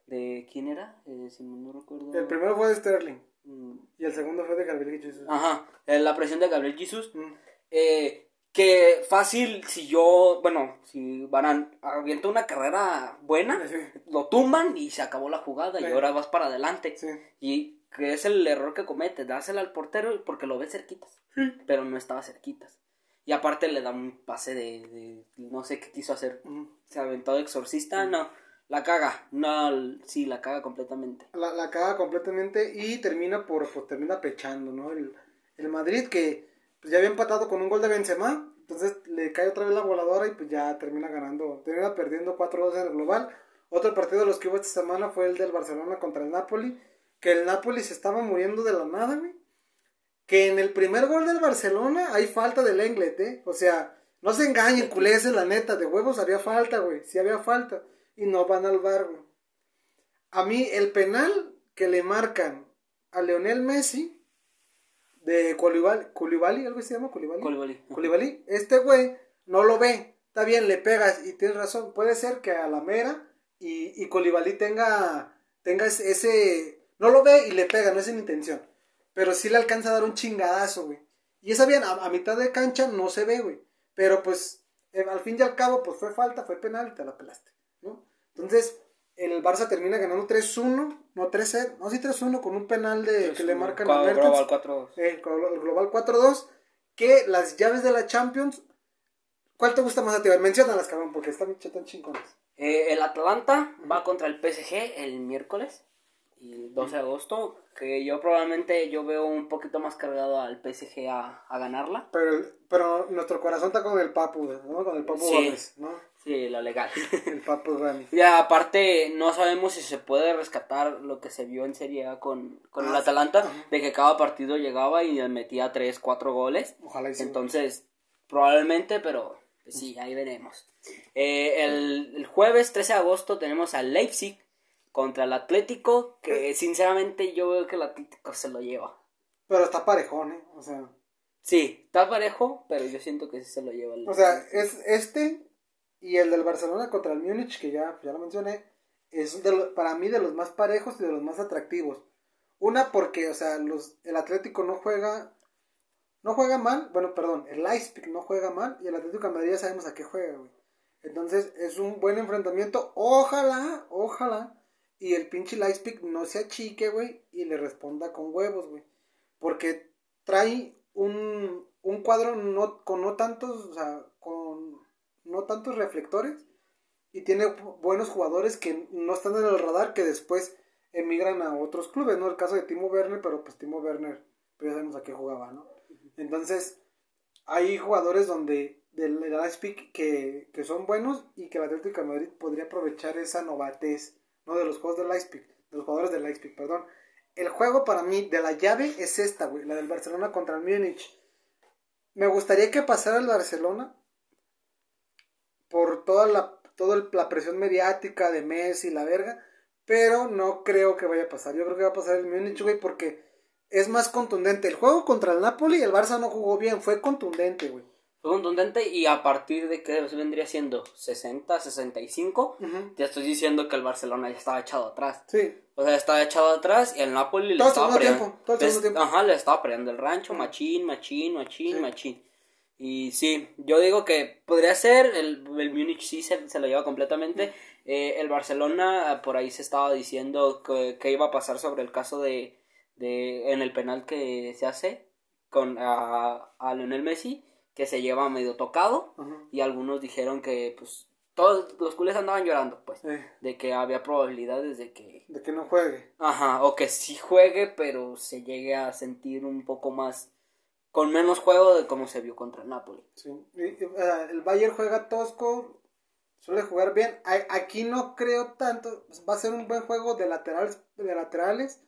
¿De quién era? Eh, si no, recuerdo. El primero fue de Sterling. Mm. Y el segundo fue de Gabriel Jesus. Ajá, eh, la presión de Gabriel Jesus. Mm. Eh, que fácil, si yo, bueno, si Barán avienta una carrera buena, lo tumban y se acabó la jugada y ahora vas para adelante. Y que es el error que comete, dársela al portero porque lo ve cerquitas, pero no estaba cerquitas. Y aparte le da un pase de, no sé qué quiso hacer, se aventó de exorcista, no, la caga, no, sí, la caga completamente. La, la caga completamente y termina por, pues termina pechando, ¿no? El, el Madrid que pues ya había empatado con un gol de Benzema, entonces le cae otra vez la voladora y pues ya termina ganando, termina perdiendo 4-2 en el global. Otro partido de los que hubo esta semana fue el del Barcelona contra el Napoli, que el Napoli se estaba muriendo de la nada, güey. Que en el primer gol del Barcelona hay falta del Englet, ¿eh? O sea, no se engañen, culés, la neta, de huevos había falta, güey, sí había falta. Y no van al bar, güey. A mí el penal que le marcan a Leonel Messi de Koulibaly, Koulibaly, algo se llama. Koulibaly. Koulibaly, este güey no lo ve, está bien, le pegas y tienes razón, puede ser que a la mera y, y Koulibaly tenga, tenga ese, ese- no lo ve y le pega, no es sin intención, pero sí le alcanza a dar un chingadazo, güey. Y esa bien, a, a mitad de cancha no se ve, güey, pero pues eh, al fin y al cabo, pues fue falta, fue penal y te la pelaste, ¿no? Entonces, el Barça termina ganando 3-1, no 3-0, no, sí 3-1 con un penal de, que le marcan a Global Mertens. 4-2. Eh, con el Global 4-2, que las llaves de la Champions, ¿cuál te gusta más a ti? Menciónalas, cabrón, porque están tan chingonas. Eh, el Atalanta va contra el PSG el miércoles, y el 12 de agosto, que yo probablemente yo veo un poquito más cargado al PSG a, a ganarla. Pero, el- pero nuestro corazón está con el Papu, ¿no? Con el Papu Sí. Gómez, ¿no? Sí, lo legal. El Papu Rami. Y aparte, no sabemos si se puede rescatar lo que se vio en Serie A con, con el Ah, Atalanta, ajá. de que cada partido llegaba y metía 3, 4 goles. Ojalá y sí. Entonces, probablemente, pero pues sí, ahí veremos. Eh, el, el jueves 13 de agosto tenemos al Leipzig contra el Atlético, que sinceramente yo veo que el Atlético se lo lleva. Pero está parejón, ¿eh? O sea, Sí, está parejo, pero yo siento que sí se lo lleva el o sea, es este y el del Barcelona contra el Múnich, que ya, ya lo mencioné, es de lo- para mí de los más parejos y de los más atractivos. Una porque, o sea, los, el Atlético no juega, no juega mal, bueno, perdón, el Leipzig no juega mal y el Atlético de Madrid ya sabemos a qué juega, güey. Entonces es un buen enfrentamiento, ojalá, ojalá, y el pinche Leipzig no se achique, güey, y le responda con huevos, güey. Porque trae un, un cuadro no, con no tantos, o sea, con no tantos reflectores y tiene bu- buenos jugadores que no están en el radar que después emigran a otros clubes, ¿no? El caso de Timo Werner, pero pues Timo Werner, pues ya sabemos a qué jugaba, ¿no? Entonces, hay jugadores donde del del que, que son buenos y que el Atlético de Madrid podría aprovechar esa novatez, ¿no? De los juegos del Leipzig, de los jugadores Leipzig, perdón. El juego para mí de la llave es esta, güey, la del Barcelona contra el Múnich. Me gustaría que pasara el Barcelona por toda la, toda la presión mediática de Messi y la verga, pero no creo que vaya a pasar. Yo creo que va a pasar el Múnich, güey, porque es más contundente. El juego contra el Napoli, el Barça no jugó bien, fue contundente, güey. Fue contundente y a partir de que vendría siendo 60, 65, Ujú. ya estoy diciendo que el Barcelona ya estaba echado atrás. Sí, O sea, estaba echado atrás y el Napoli le Todo estaba tiempo, tiempo. Ajá, le estaba peleando el rancho, machín, machín, machín, Sí. machín. Y sí, yo digo que podría ser, el, el Múnich sí se, se lo lleva completamente. Eh, el Barcelona, ah, por ahí se estaba diciendo que, que iba a pasar sobre el caso de, de en el penal que se hace con a, a Lionel Messi, que se lleva medio tocado. Ajá. Y algunos dijeron que, pues, todos los culés andaban llorando, pues, de que había probabilidades de que de que no juegue. Ajá, o que sí juegue, pero se llegue a sentir un poco más con menos juego de como se vio contra el Napoli. Sí. Y- el Bayern juega tosco, suele jugar bien. A- Aquí no creo tanto. Va a ser un buen juego de laterales. De laterales.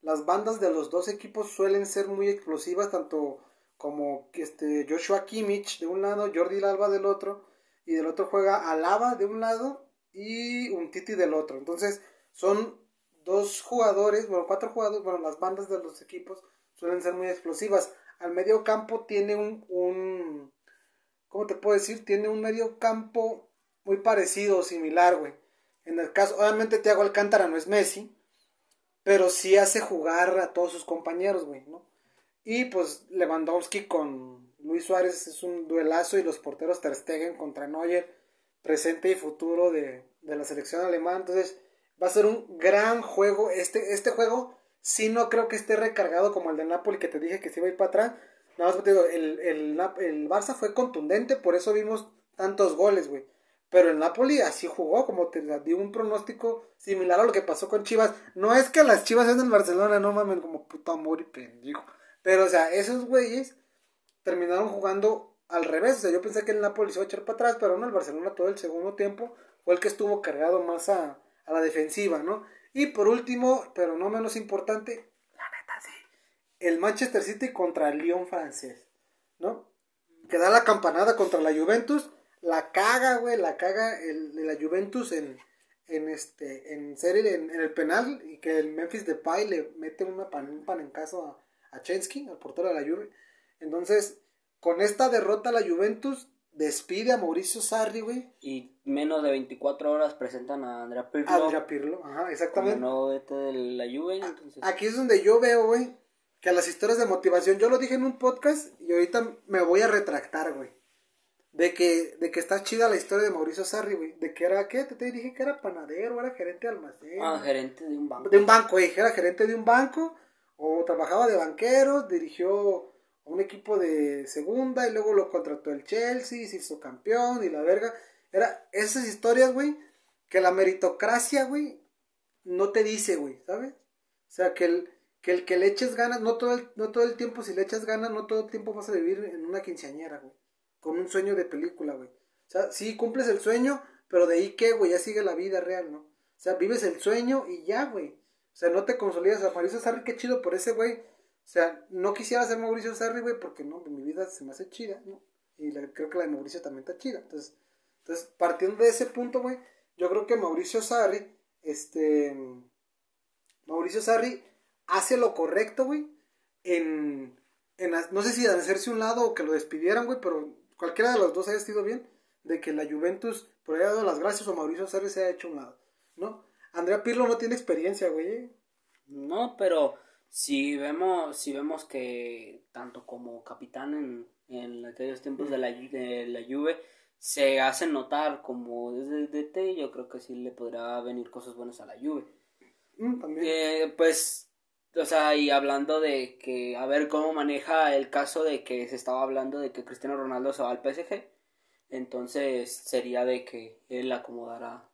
Las bandas de los dos equipos suelen ser muy explosivas, tanto como este Joshua Kimmich de un lado, Jordi Alba del otro, y del otro juega Alaba de un lado y un Titi del otro. Entonces, son dos jugadores, bueno, cuatro jugadores, bueno, las bandas de los equipos suelen ser muy explosivas. Al medio campo tiene un, un ¿cómo te puedo decir? Tiene un medio campo muy parecido similar, güey. En el caso, obviamente Thiago Alcántara no es Messi, pero sí hace jugar a todos sus compañeros, güey, ¿no? Y pues Lewandowski con Luis Suárez es un duelazo y los porteros Ter Stegen contra Neuer, presente y futuro de, de la selección alemana. Entonces va a ser un gran juego. Este, este juego sí no creo que esté recargado como el del Napoli que te dije que se iba a ir para atrás. Nada más te digo, el, el, el Barça fue contundente, por eso vimos tantos goles, güey. Pero el Napoli así jugó, como te di un pronóstico similar a lo que pasó con Chivas. No es que las Chivas sean del Barcelona, no mames, como puto amor y pendejo. Pero, o sea, esos güeyes terminaron jugando al revés. O sea, yo pensé que el Napoli se iba a echar para atrás, pero no, el Barcelona todo el segundo tiempo fue el que estuvo cargado más a, a la defensiva, ¿no? Y por último, pero no menos importante, la neta sí, el Manchester City contra el Lyon francés, ¿no? Que da la campanada contra la Juventus, la caga, güey, la caga el, de la Juventus en, en este, en serie, en, en el penal, y que el Memphis Depay le mete una pan, un panencazo a Chensky, al portero de la Juve. Entonces, con esta derrota la Juventus despide a Mauricio Sarri, güey. Y menos de 24 horas presentan a Andrea Pirlo. Andrea Pirlo, ajá, exactamente. Como nuevo de la Juve, entonces... Aquí es donde yo veo, güey, que las historias de motivación, yo lo dije en un podcast y ahorita me voy a retractar, güey. De que, de que está chida la historia de Mauricio Sarri, güey. De que era, ¿qué? Te, te dije que era panadero, era gerente de almacén. Ah, gerente de un banco. De un banco, güey. Era gerente de un banco. O trabajaba de banquero, dirigió un equipo de segunda y luego lo contrató el Chelsea, se hizo campeón y la verga. Era esas historias, güey, que la meritocracia, güey, no te dice, güey, ¿sabes? O sea, que el, que el que le eches ganas, no todo el, no todo el tiempo, si le echas ganas, no todo el tiempo vas a vivir en una quinceañera, güey con un sueño de película, güey. O sea, sí cumples el sueño, pero de ahí qué, güey, ya sigue la vida real, ¿no? O sea, vives el sueño y ya, güey. O sea, no te consolidas. A Mauricio Sarri, qué chido por ese, güey. O sea, no quisiera ser Mauricio Sarri, güey, porque no, mi vida se me hace chida, ¿no? Y creo que la de Mauricio también está chida. Entonces, entonces partiendo de ese punto, güey, yo creo que Mauricio Sarri, este. Mauricio Sarri hace lo correcto, güey, en, en. No sé si hacerse un lado o que lo despidieran, güey, pero cualquiera de los dos haya sido bien, de que la Juventus por haya dado las gracias o Mauricio Sarri se haya hecho un lado, ¿no? Andrea Pirlo no tiene experiencia, güey. No, pero si vemos, si vemos que tanto como capitán en, en aquellos tiempos de la, de la Juve se hacen notar como desde DT, yo creo que sí le podrá venir cosas buenas a la Juve. Mm, también. Eh, pues o sea, y hablando de que, a ver cómo maneja el caso de que se estaba hablando de que Cristiano Ronaldo se va al PSG. Entonces sería de que él acomodará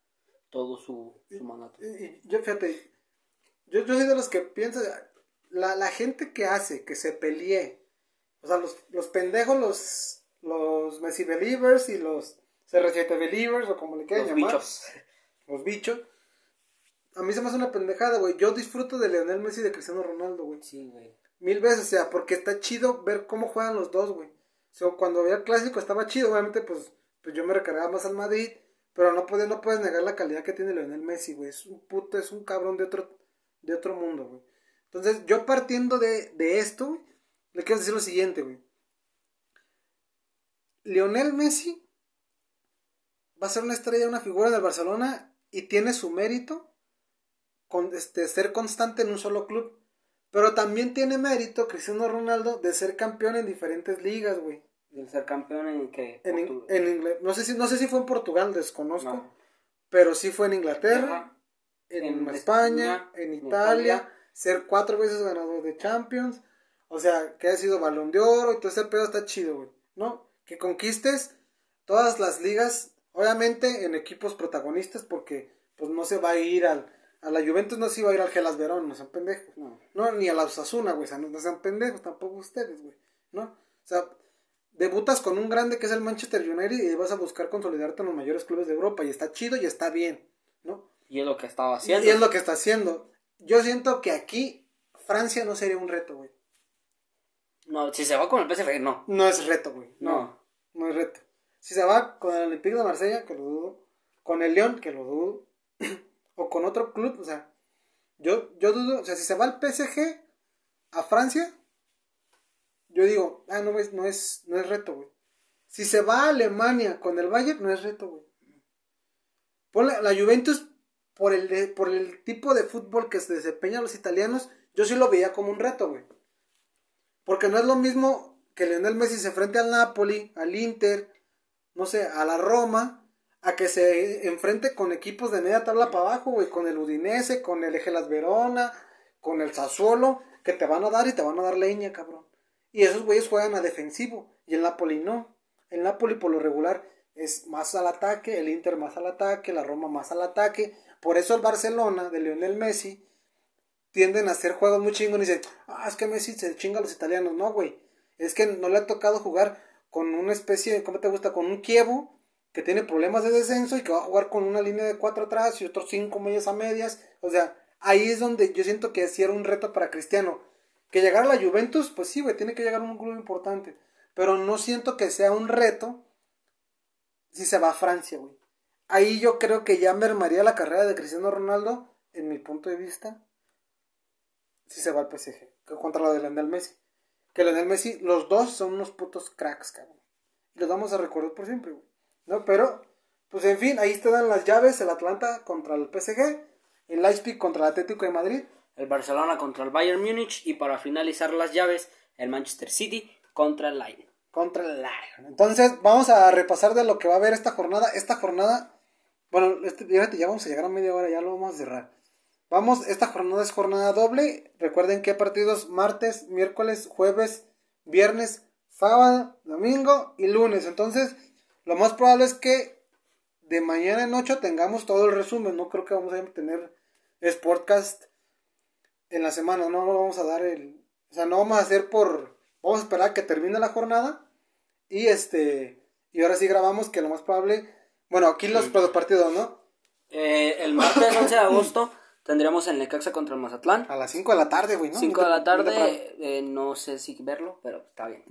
todo su, su mandato. Y, yo, fíjate, yo, yo soy de los que piensan, la, la gente que hace que se pelee, o sea, los, los pendejos, los, los Messi Believers y los CR7 Believers, o como le quieran Los llamar. bichos. Los bichos. A mí se me hace una pendejada, güey. Yo disfruto de Lionel Messi y de Cristiano Ronaldo, güey. Sí, güey. Mil veces, o sea, porque está chido ver cómo juegan los dos, güey. O sea, cuando veía el clásico estaba chido, obviamente, pues, pues yo me recargaba más al Madrid, pero no puedes, no puedes negar la calidad que tiene Lionel Messi, güey. Es un puto, es un cabrón de otro, de otro mundo, güey. Entonces, yo partiendo de, de esto, güey, le quiero decir lo siguiente, güey. Lionel Messi va a ser una estrella, una figura del Barcelona y tiene su mérito con este, ser constante en un solo club. Pero también tiene mérito Cristiano Ronaldo de ser campeón en diferentes ligas, güey. ¿El ser campeón en qué? En, in- en ingle- no sé si no sé si fue en Portugal, desconozco, No. pero sí fue en Inglaterra, en, En España, España, en Italia, Italia. ser cuatro veces ganador de Champions, o sea, que haya sido Balón de Oro y todo ese pedo está chido, güey, ¿no? Que conquistes todas las ligas, obviamente en equipos protagonistas, porque pues no se va a ir al a la Juventus no se iba a ir al Gelas Verón, no sean pendejos. No. No, ni a la Osasuna, güey. O sea, no, no sean pendejos, tampoco ustedes, güey. ¿No? O sea, debutas con un grande que es el Manchester United y vas a buscar consolidarte en los mayores clubes de Europa. Y está chido y está bien, ¿no? Y es lo que estaba haciendo. Y es lo que está haciendo. Yo siento que aquí Francia no sería un reto, güey. No, si se va con el PSG, no. No es reto, güey. No, No. no es reto. Si se va con el Olympique de Marsella, que lo dudo. Con el León, que lo dudo. o con otro club, o sea, yo, yo dudo, o sea, si se va al PSG a Francia, yo digo, ah, no es, no es, no es reto, güey. Si se va a Alemania con el Bayern, no es reto, güey. La Juventus, por el, por el tipo de fútbol que se desempeñan los italianos, yo sí lo veía como un reto, güey. Porque no es lo mismo que Lionel Messi se enfrente al Napoli, al Inter, no sé, a la Roma, a que se enfrente con equipos de media tabla para abajo, güey, con el Udinese, con el Egelas Verona, con el Sassuolo, que te van a dar y te van a dar leña, cabrón. Y esos güeyes juegan a defensivo, y el Napoli no. El Napoli por lo regular es más al ataque, el Inter más al ataque, la Roma más al ataque. Por eso el Barcelona de Lionel Messi tienden a hacer juegos muy chingones y dicen, ah, es que Messi se chinga a los italianos. No, güey. Es que no le ha tocado jugar con una especie, ¿cómo te gusta? Con un Kievo que tiene problemas de descenso y que va a jugar con una línea de cuatro atrás y otros cinco medias a medias. O sea, ahí es donde yo siento que sí era un reto para Cristiano. Que llegar a la Juventus, pues sí, güey, tiene que llegar a un club importante. Pero no siento que sea un reto si se va a Francia, güey. Ahí yo creo que ya mermaría la carrera de Cristiano Ronaldo, en mi punto de vista, si se va al PSG. que contra la de Lionel Messi. Que Lionel Messi, los dos son unos putos cracks, cabrón. Y los vamos a recordar por siempre, güey. ¿No? Pero, pues en fin, ahí te dan las llaves, el Atlanta contra el PSG, el Leipzig contra el Atlético de Madrid. El Barcelona contra el Bayern Múnich y para finalizar las llaves, el Manchester City contra el Lyon. Contra el Lyon. Entonces, vamos a repasar de lo que va a haber esta jornada. Esta jornada, bueno, este, ya vamos a llegar a media hora, ya lo vamos a cerrar. Vamos, esta jornada es jornada doble. Recuerden que partidos martes, miércoles, jueves, viernes, sábado, domingo y lunes. Entonces, lo más probable es que de mañana en noche tengamos todo el resumen. No creo que vamos a tener Sportcast en la semana. No, no vamos a dar el. O sea, no vamos a hacer por. Vamos a esperar a que termine la jornada. Y este. Y ahora sí grabamos que lo más probable. Bueno, aquí los, los partidos, ¿no? Eh, el martes 11 de agosto tendríamos el Necaxa contra el Mazatlán. A las 5 de la tarde, güey, ¿no? 5 de la tarde, eh, no sé si verlo, pero está bien.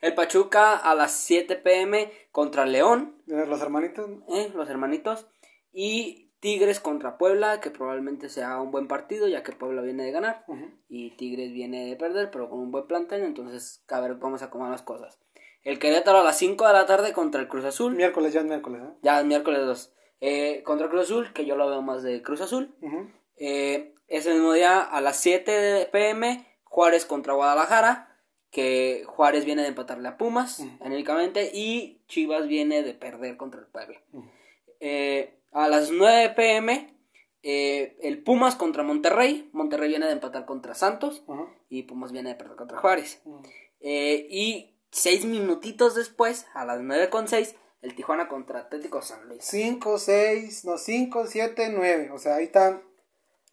El Pachuca a las 7 pm contra León. Los hermanitos. Eh, los hermanitos. Y Tigres contra Puebla, que probablemente sea un buen partido, ya que Puebla viene de ganar. Y Tigres viene de perder, pero con un buen plantel. Entonces, a ver, vamos a acomodar las cosas. El Querétaro a las 5 de la tarde contra el Cruz Azul. Miércoles, ya es miércoles, ¿eh? Ya es miércoles 2. Eh, contra el Cruz Azul, que yo lo veo más de Cruz Azul. eh, ese mismo día a las 7 pm, Juárez contra Guadalajara que Juárez viene de empatarle a Pumas, únicamente, y Chivas viene de perder contra el Puebla. eh, a las 9 pm, eh, el Pumas contra Monterrey, Monterrey viene de empatar contra Santos, Ajá. y Pumas viene de perder contra Juárez. Eh, y seis minutitos después, a las 9 con 6, el Tijuana contra Atlético San Luis. 5, 6, no, 5, 7, 9. O sea, ahí están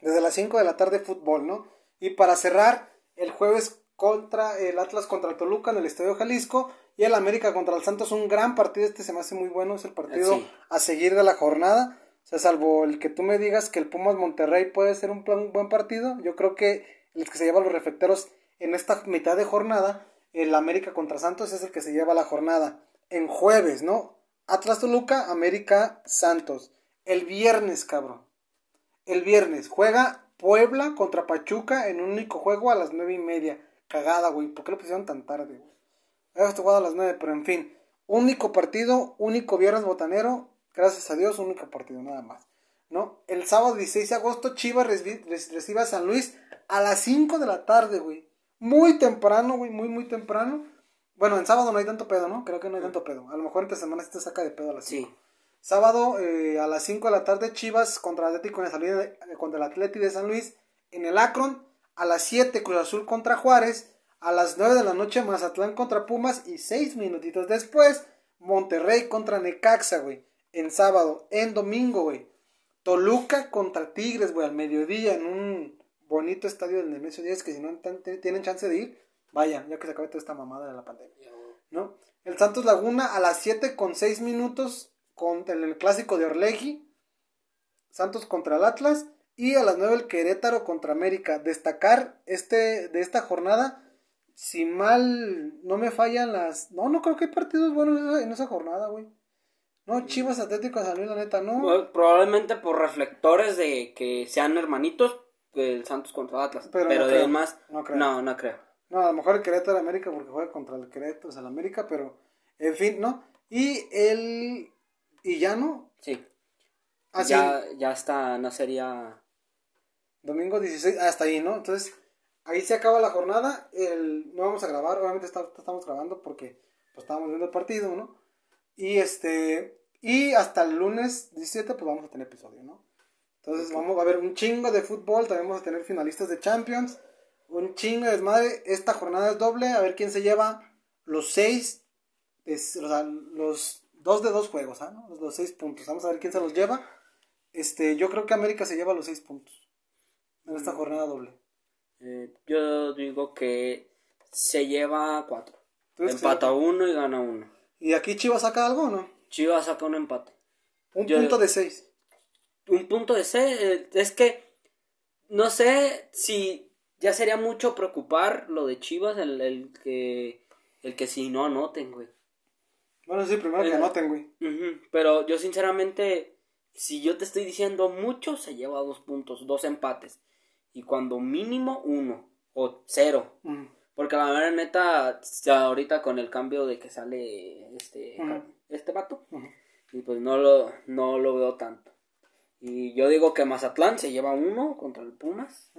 desde las 5 de la tarde fútbol, ¿no? Y para cerrar, el jueves contra el Atlas contra Toluca en el Estadio Jalisco y el América contra el Santos. Un gran partido, este se me hace muy bueno, es el partido Sí. a seguir de la jornada. O sea, salvo el que tú me digas que el Pumas Monterrey puede ser un plan- buen partido, yo creo que el que se lleva los reflecteros en esta mitad de jornada, el América contra Santos es el que se lleva la jornada. En jueves, ¿no? Atlas Toluca, América Santos. El viernes, cabrón. El viernes juega Puebla contra Pachuca en un único juego a las nueve y media. Cagada, güey. ¿Por qué lo pusieron tan tarde, güey? Había jugado a las nueve, pero en fin. Único partido, único viernes botanero. Gracias a Dios, único partido, nada más. ¿No? El sábado 16 de agosto, Chivas reci- reci- recibe a San Luis a las 5 de la tarde, güey. Muy temprano, güey, muy, muy temprano. Bueno, en sábado no hay tanto pedo, ¿no? Creo que no hay tanto pedo. A lo mejor entre semanas te saca de pedo a las 5. Sí. Sábado eh, a las 5 de la tarde, Chivas contra el Atlético en la salida de- contra el Atleti de San Luis. En el Akron, a las 7 Cruz Azul contra Juárez. A las 9 de la noche, Mazatlán contra Pumas. Y 6 minutitos después, Monterrey contra Necaxa, güey. En sábado. En domingo, güey. Toluca contra Tigres, güey, al mediodía en un bonito estadio del Nemesio Díaz que si no tienen chance de ir, vayan, ya que se acabe toda esta mamada de la pandemia. ¿no? El Santos Laguna a las 7 con 6 minutos contra el, clásico de Orlegui. Santos contra el Atlas. Y a las 9 el Querétaro contra América. Destacar este, de esta jornada, si mal no me fallan las... No, no creo que hay partidos buenos en esa, jornada, güey. No, Chivas Atlético de San Luis, la neta, no. Bueno, Probablemente por reflectores de que sean hermanitos, el Santos contra Atlas. Pero Pero, no de creo, más, no creo. no, no creo. No, a lo mejor el Querétaro de América porque juega contra el Querétaro, o sea, el América, pero en fin, ¿no? Y el... Y ya no. Sí. Así, ya, ya está, no sería. domingo 16, hasta ahí, ¿no? Entonces, ahí se acaba la jornada. El, no vamos a grabar, obviamente está- estamos grabando porque pues, estábamos viendo el partido, ¿no? Y este... Y hasta el lunes 17 pues vamos a tener episodio, ¿no? Entonces vamos a ver un chingo de fútbol, también vamos a tener finalistas de Champions, un chingo de desmadre. Esta jornada es doble, a ver quién se lleva los seis, es- o sea, los dos de dos juegos, ¿ah? ¿no? Los, los seis puntos. Vamos a ver quién se los lleva. Este, yo creo que América se lleva los seis puntos en esta jornada doble. Eh, yo digo que se lleva cuatro. ¿Tú crees que Empata uno y gana uno. ¿Y aquí Chivas saca algo o no? Chivas saca un empate. Un Yo- punto de seis. Un punto de C, eh, es que no sé si ya sería mucho preocupar lo de Chivas, el, el que el que si no anoten, güey. Bueno, sí, primero que Eh, anoten, güey. Pero yo sinceramente, si yo te estoy diciendo mucho, se lleva dos puntos, dos empates. Y cuando mínimo uno. o cero. Mm. Porque la verdad, neta, ya ahorita con el cambio de que sale este, este vato, y pues no lo, no lo veo tanto. Y yo digo que Mazatlán se lleva uno contra el Pumas.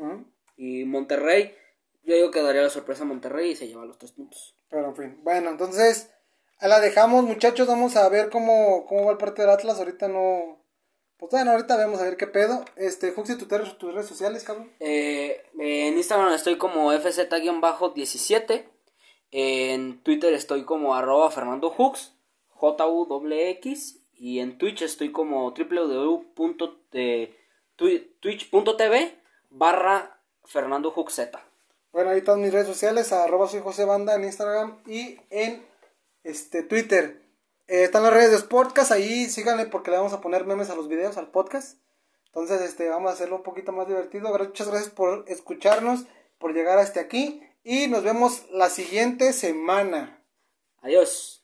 Y Monterrey, yo digo que daría la sorpresa a Monterrey y se lleva los tres puntos. Pero en fin. Bueno, entonces. La dejamos, muchachos. Vamos a ver cómo, cómo va el partido del Atlas. Ahorita no. Pues bueno, ahorita vemos a ver qué pedo. Este, Juxi, ¿tú tienes tus redes sociales, cabrón? Eh, en Instagram estoy como FZ-17. En Twitter estoy como arroba Fernando Hooks, J-U-X. Y en Twitch estoy como www.twitch.tv barra Fernando. Bueno, ahí están mis redes sociales, arroba soy José Banda en Instagram y en este Twitter. Eh, están las redes de Sportcast, ahí síganle porque le vamos a poner memes a los videos, al podcast. Entonces, este, vamos a hacerlo un poquito más divertido. Muchas gracias por escucharnos, por llegar hasta aquí. Y nos vemos la siguiente semana. Adiós.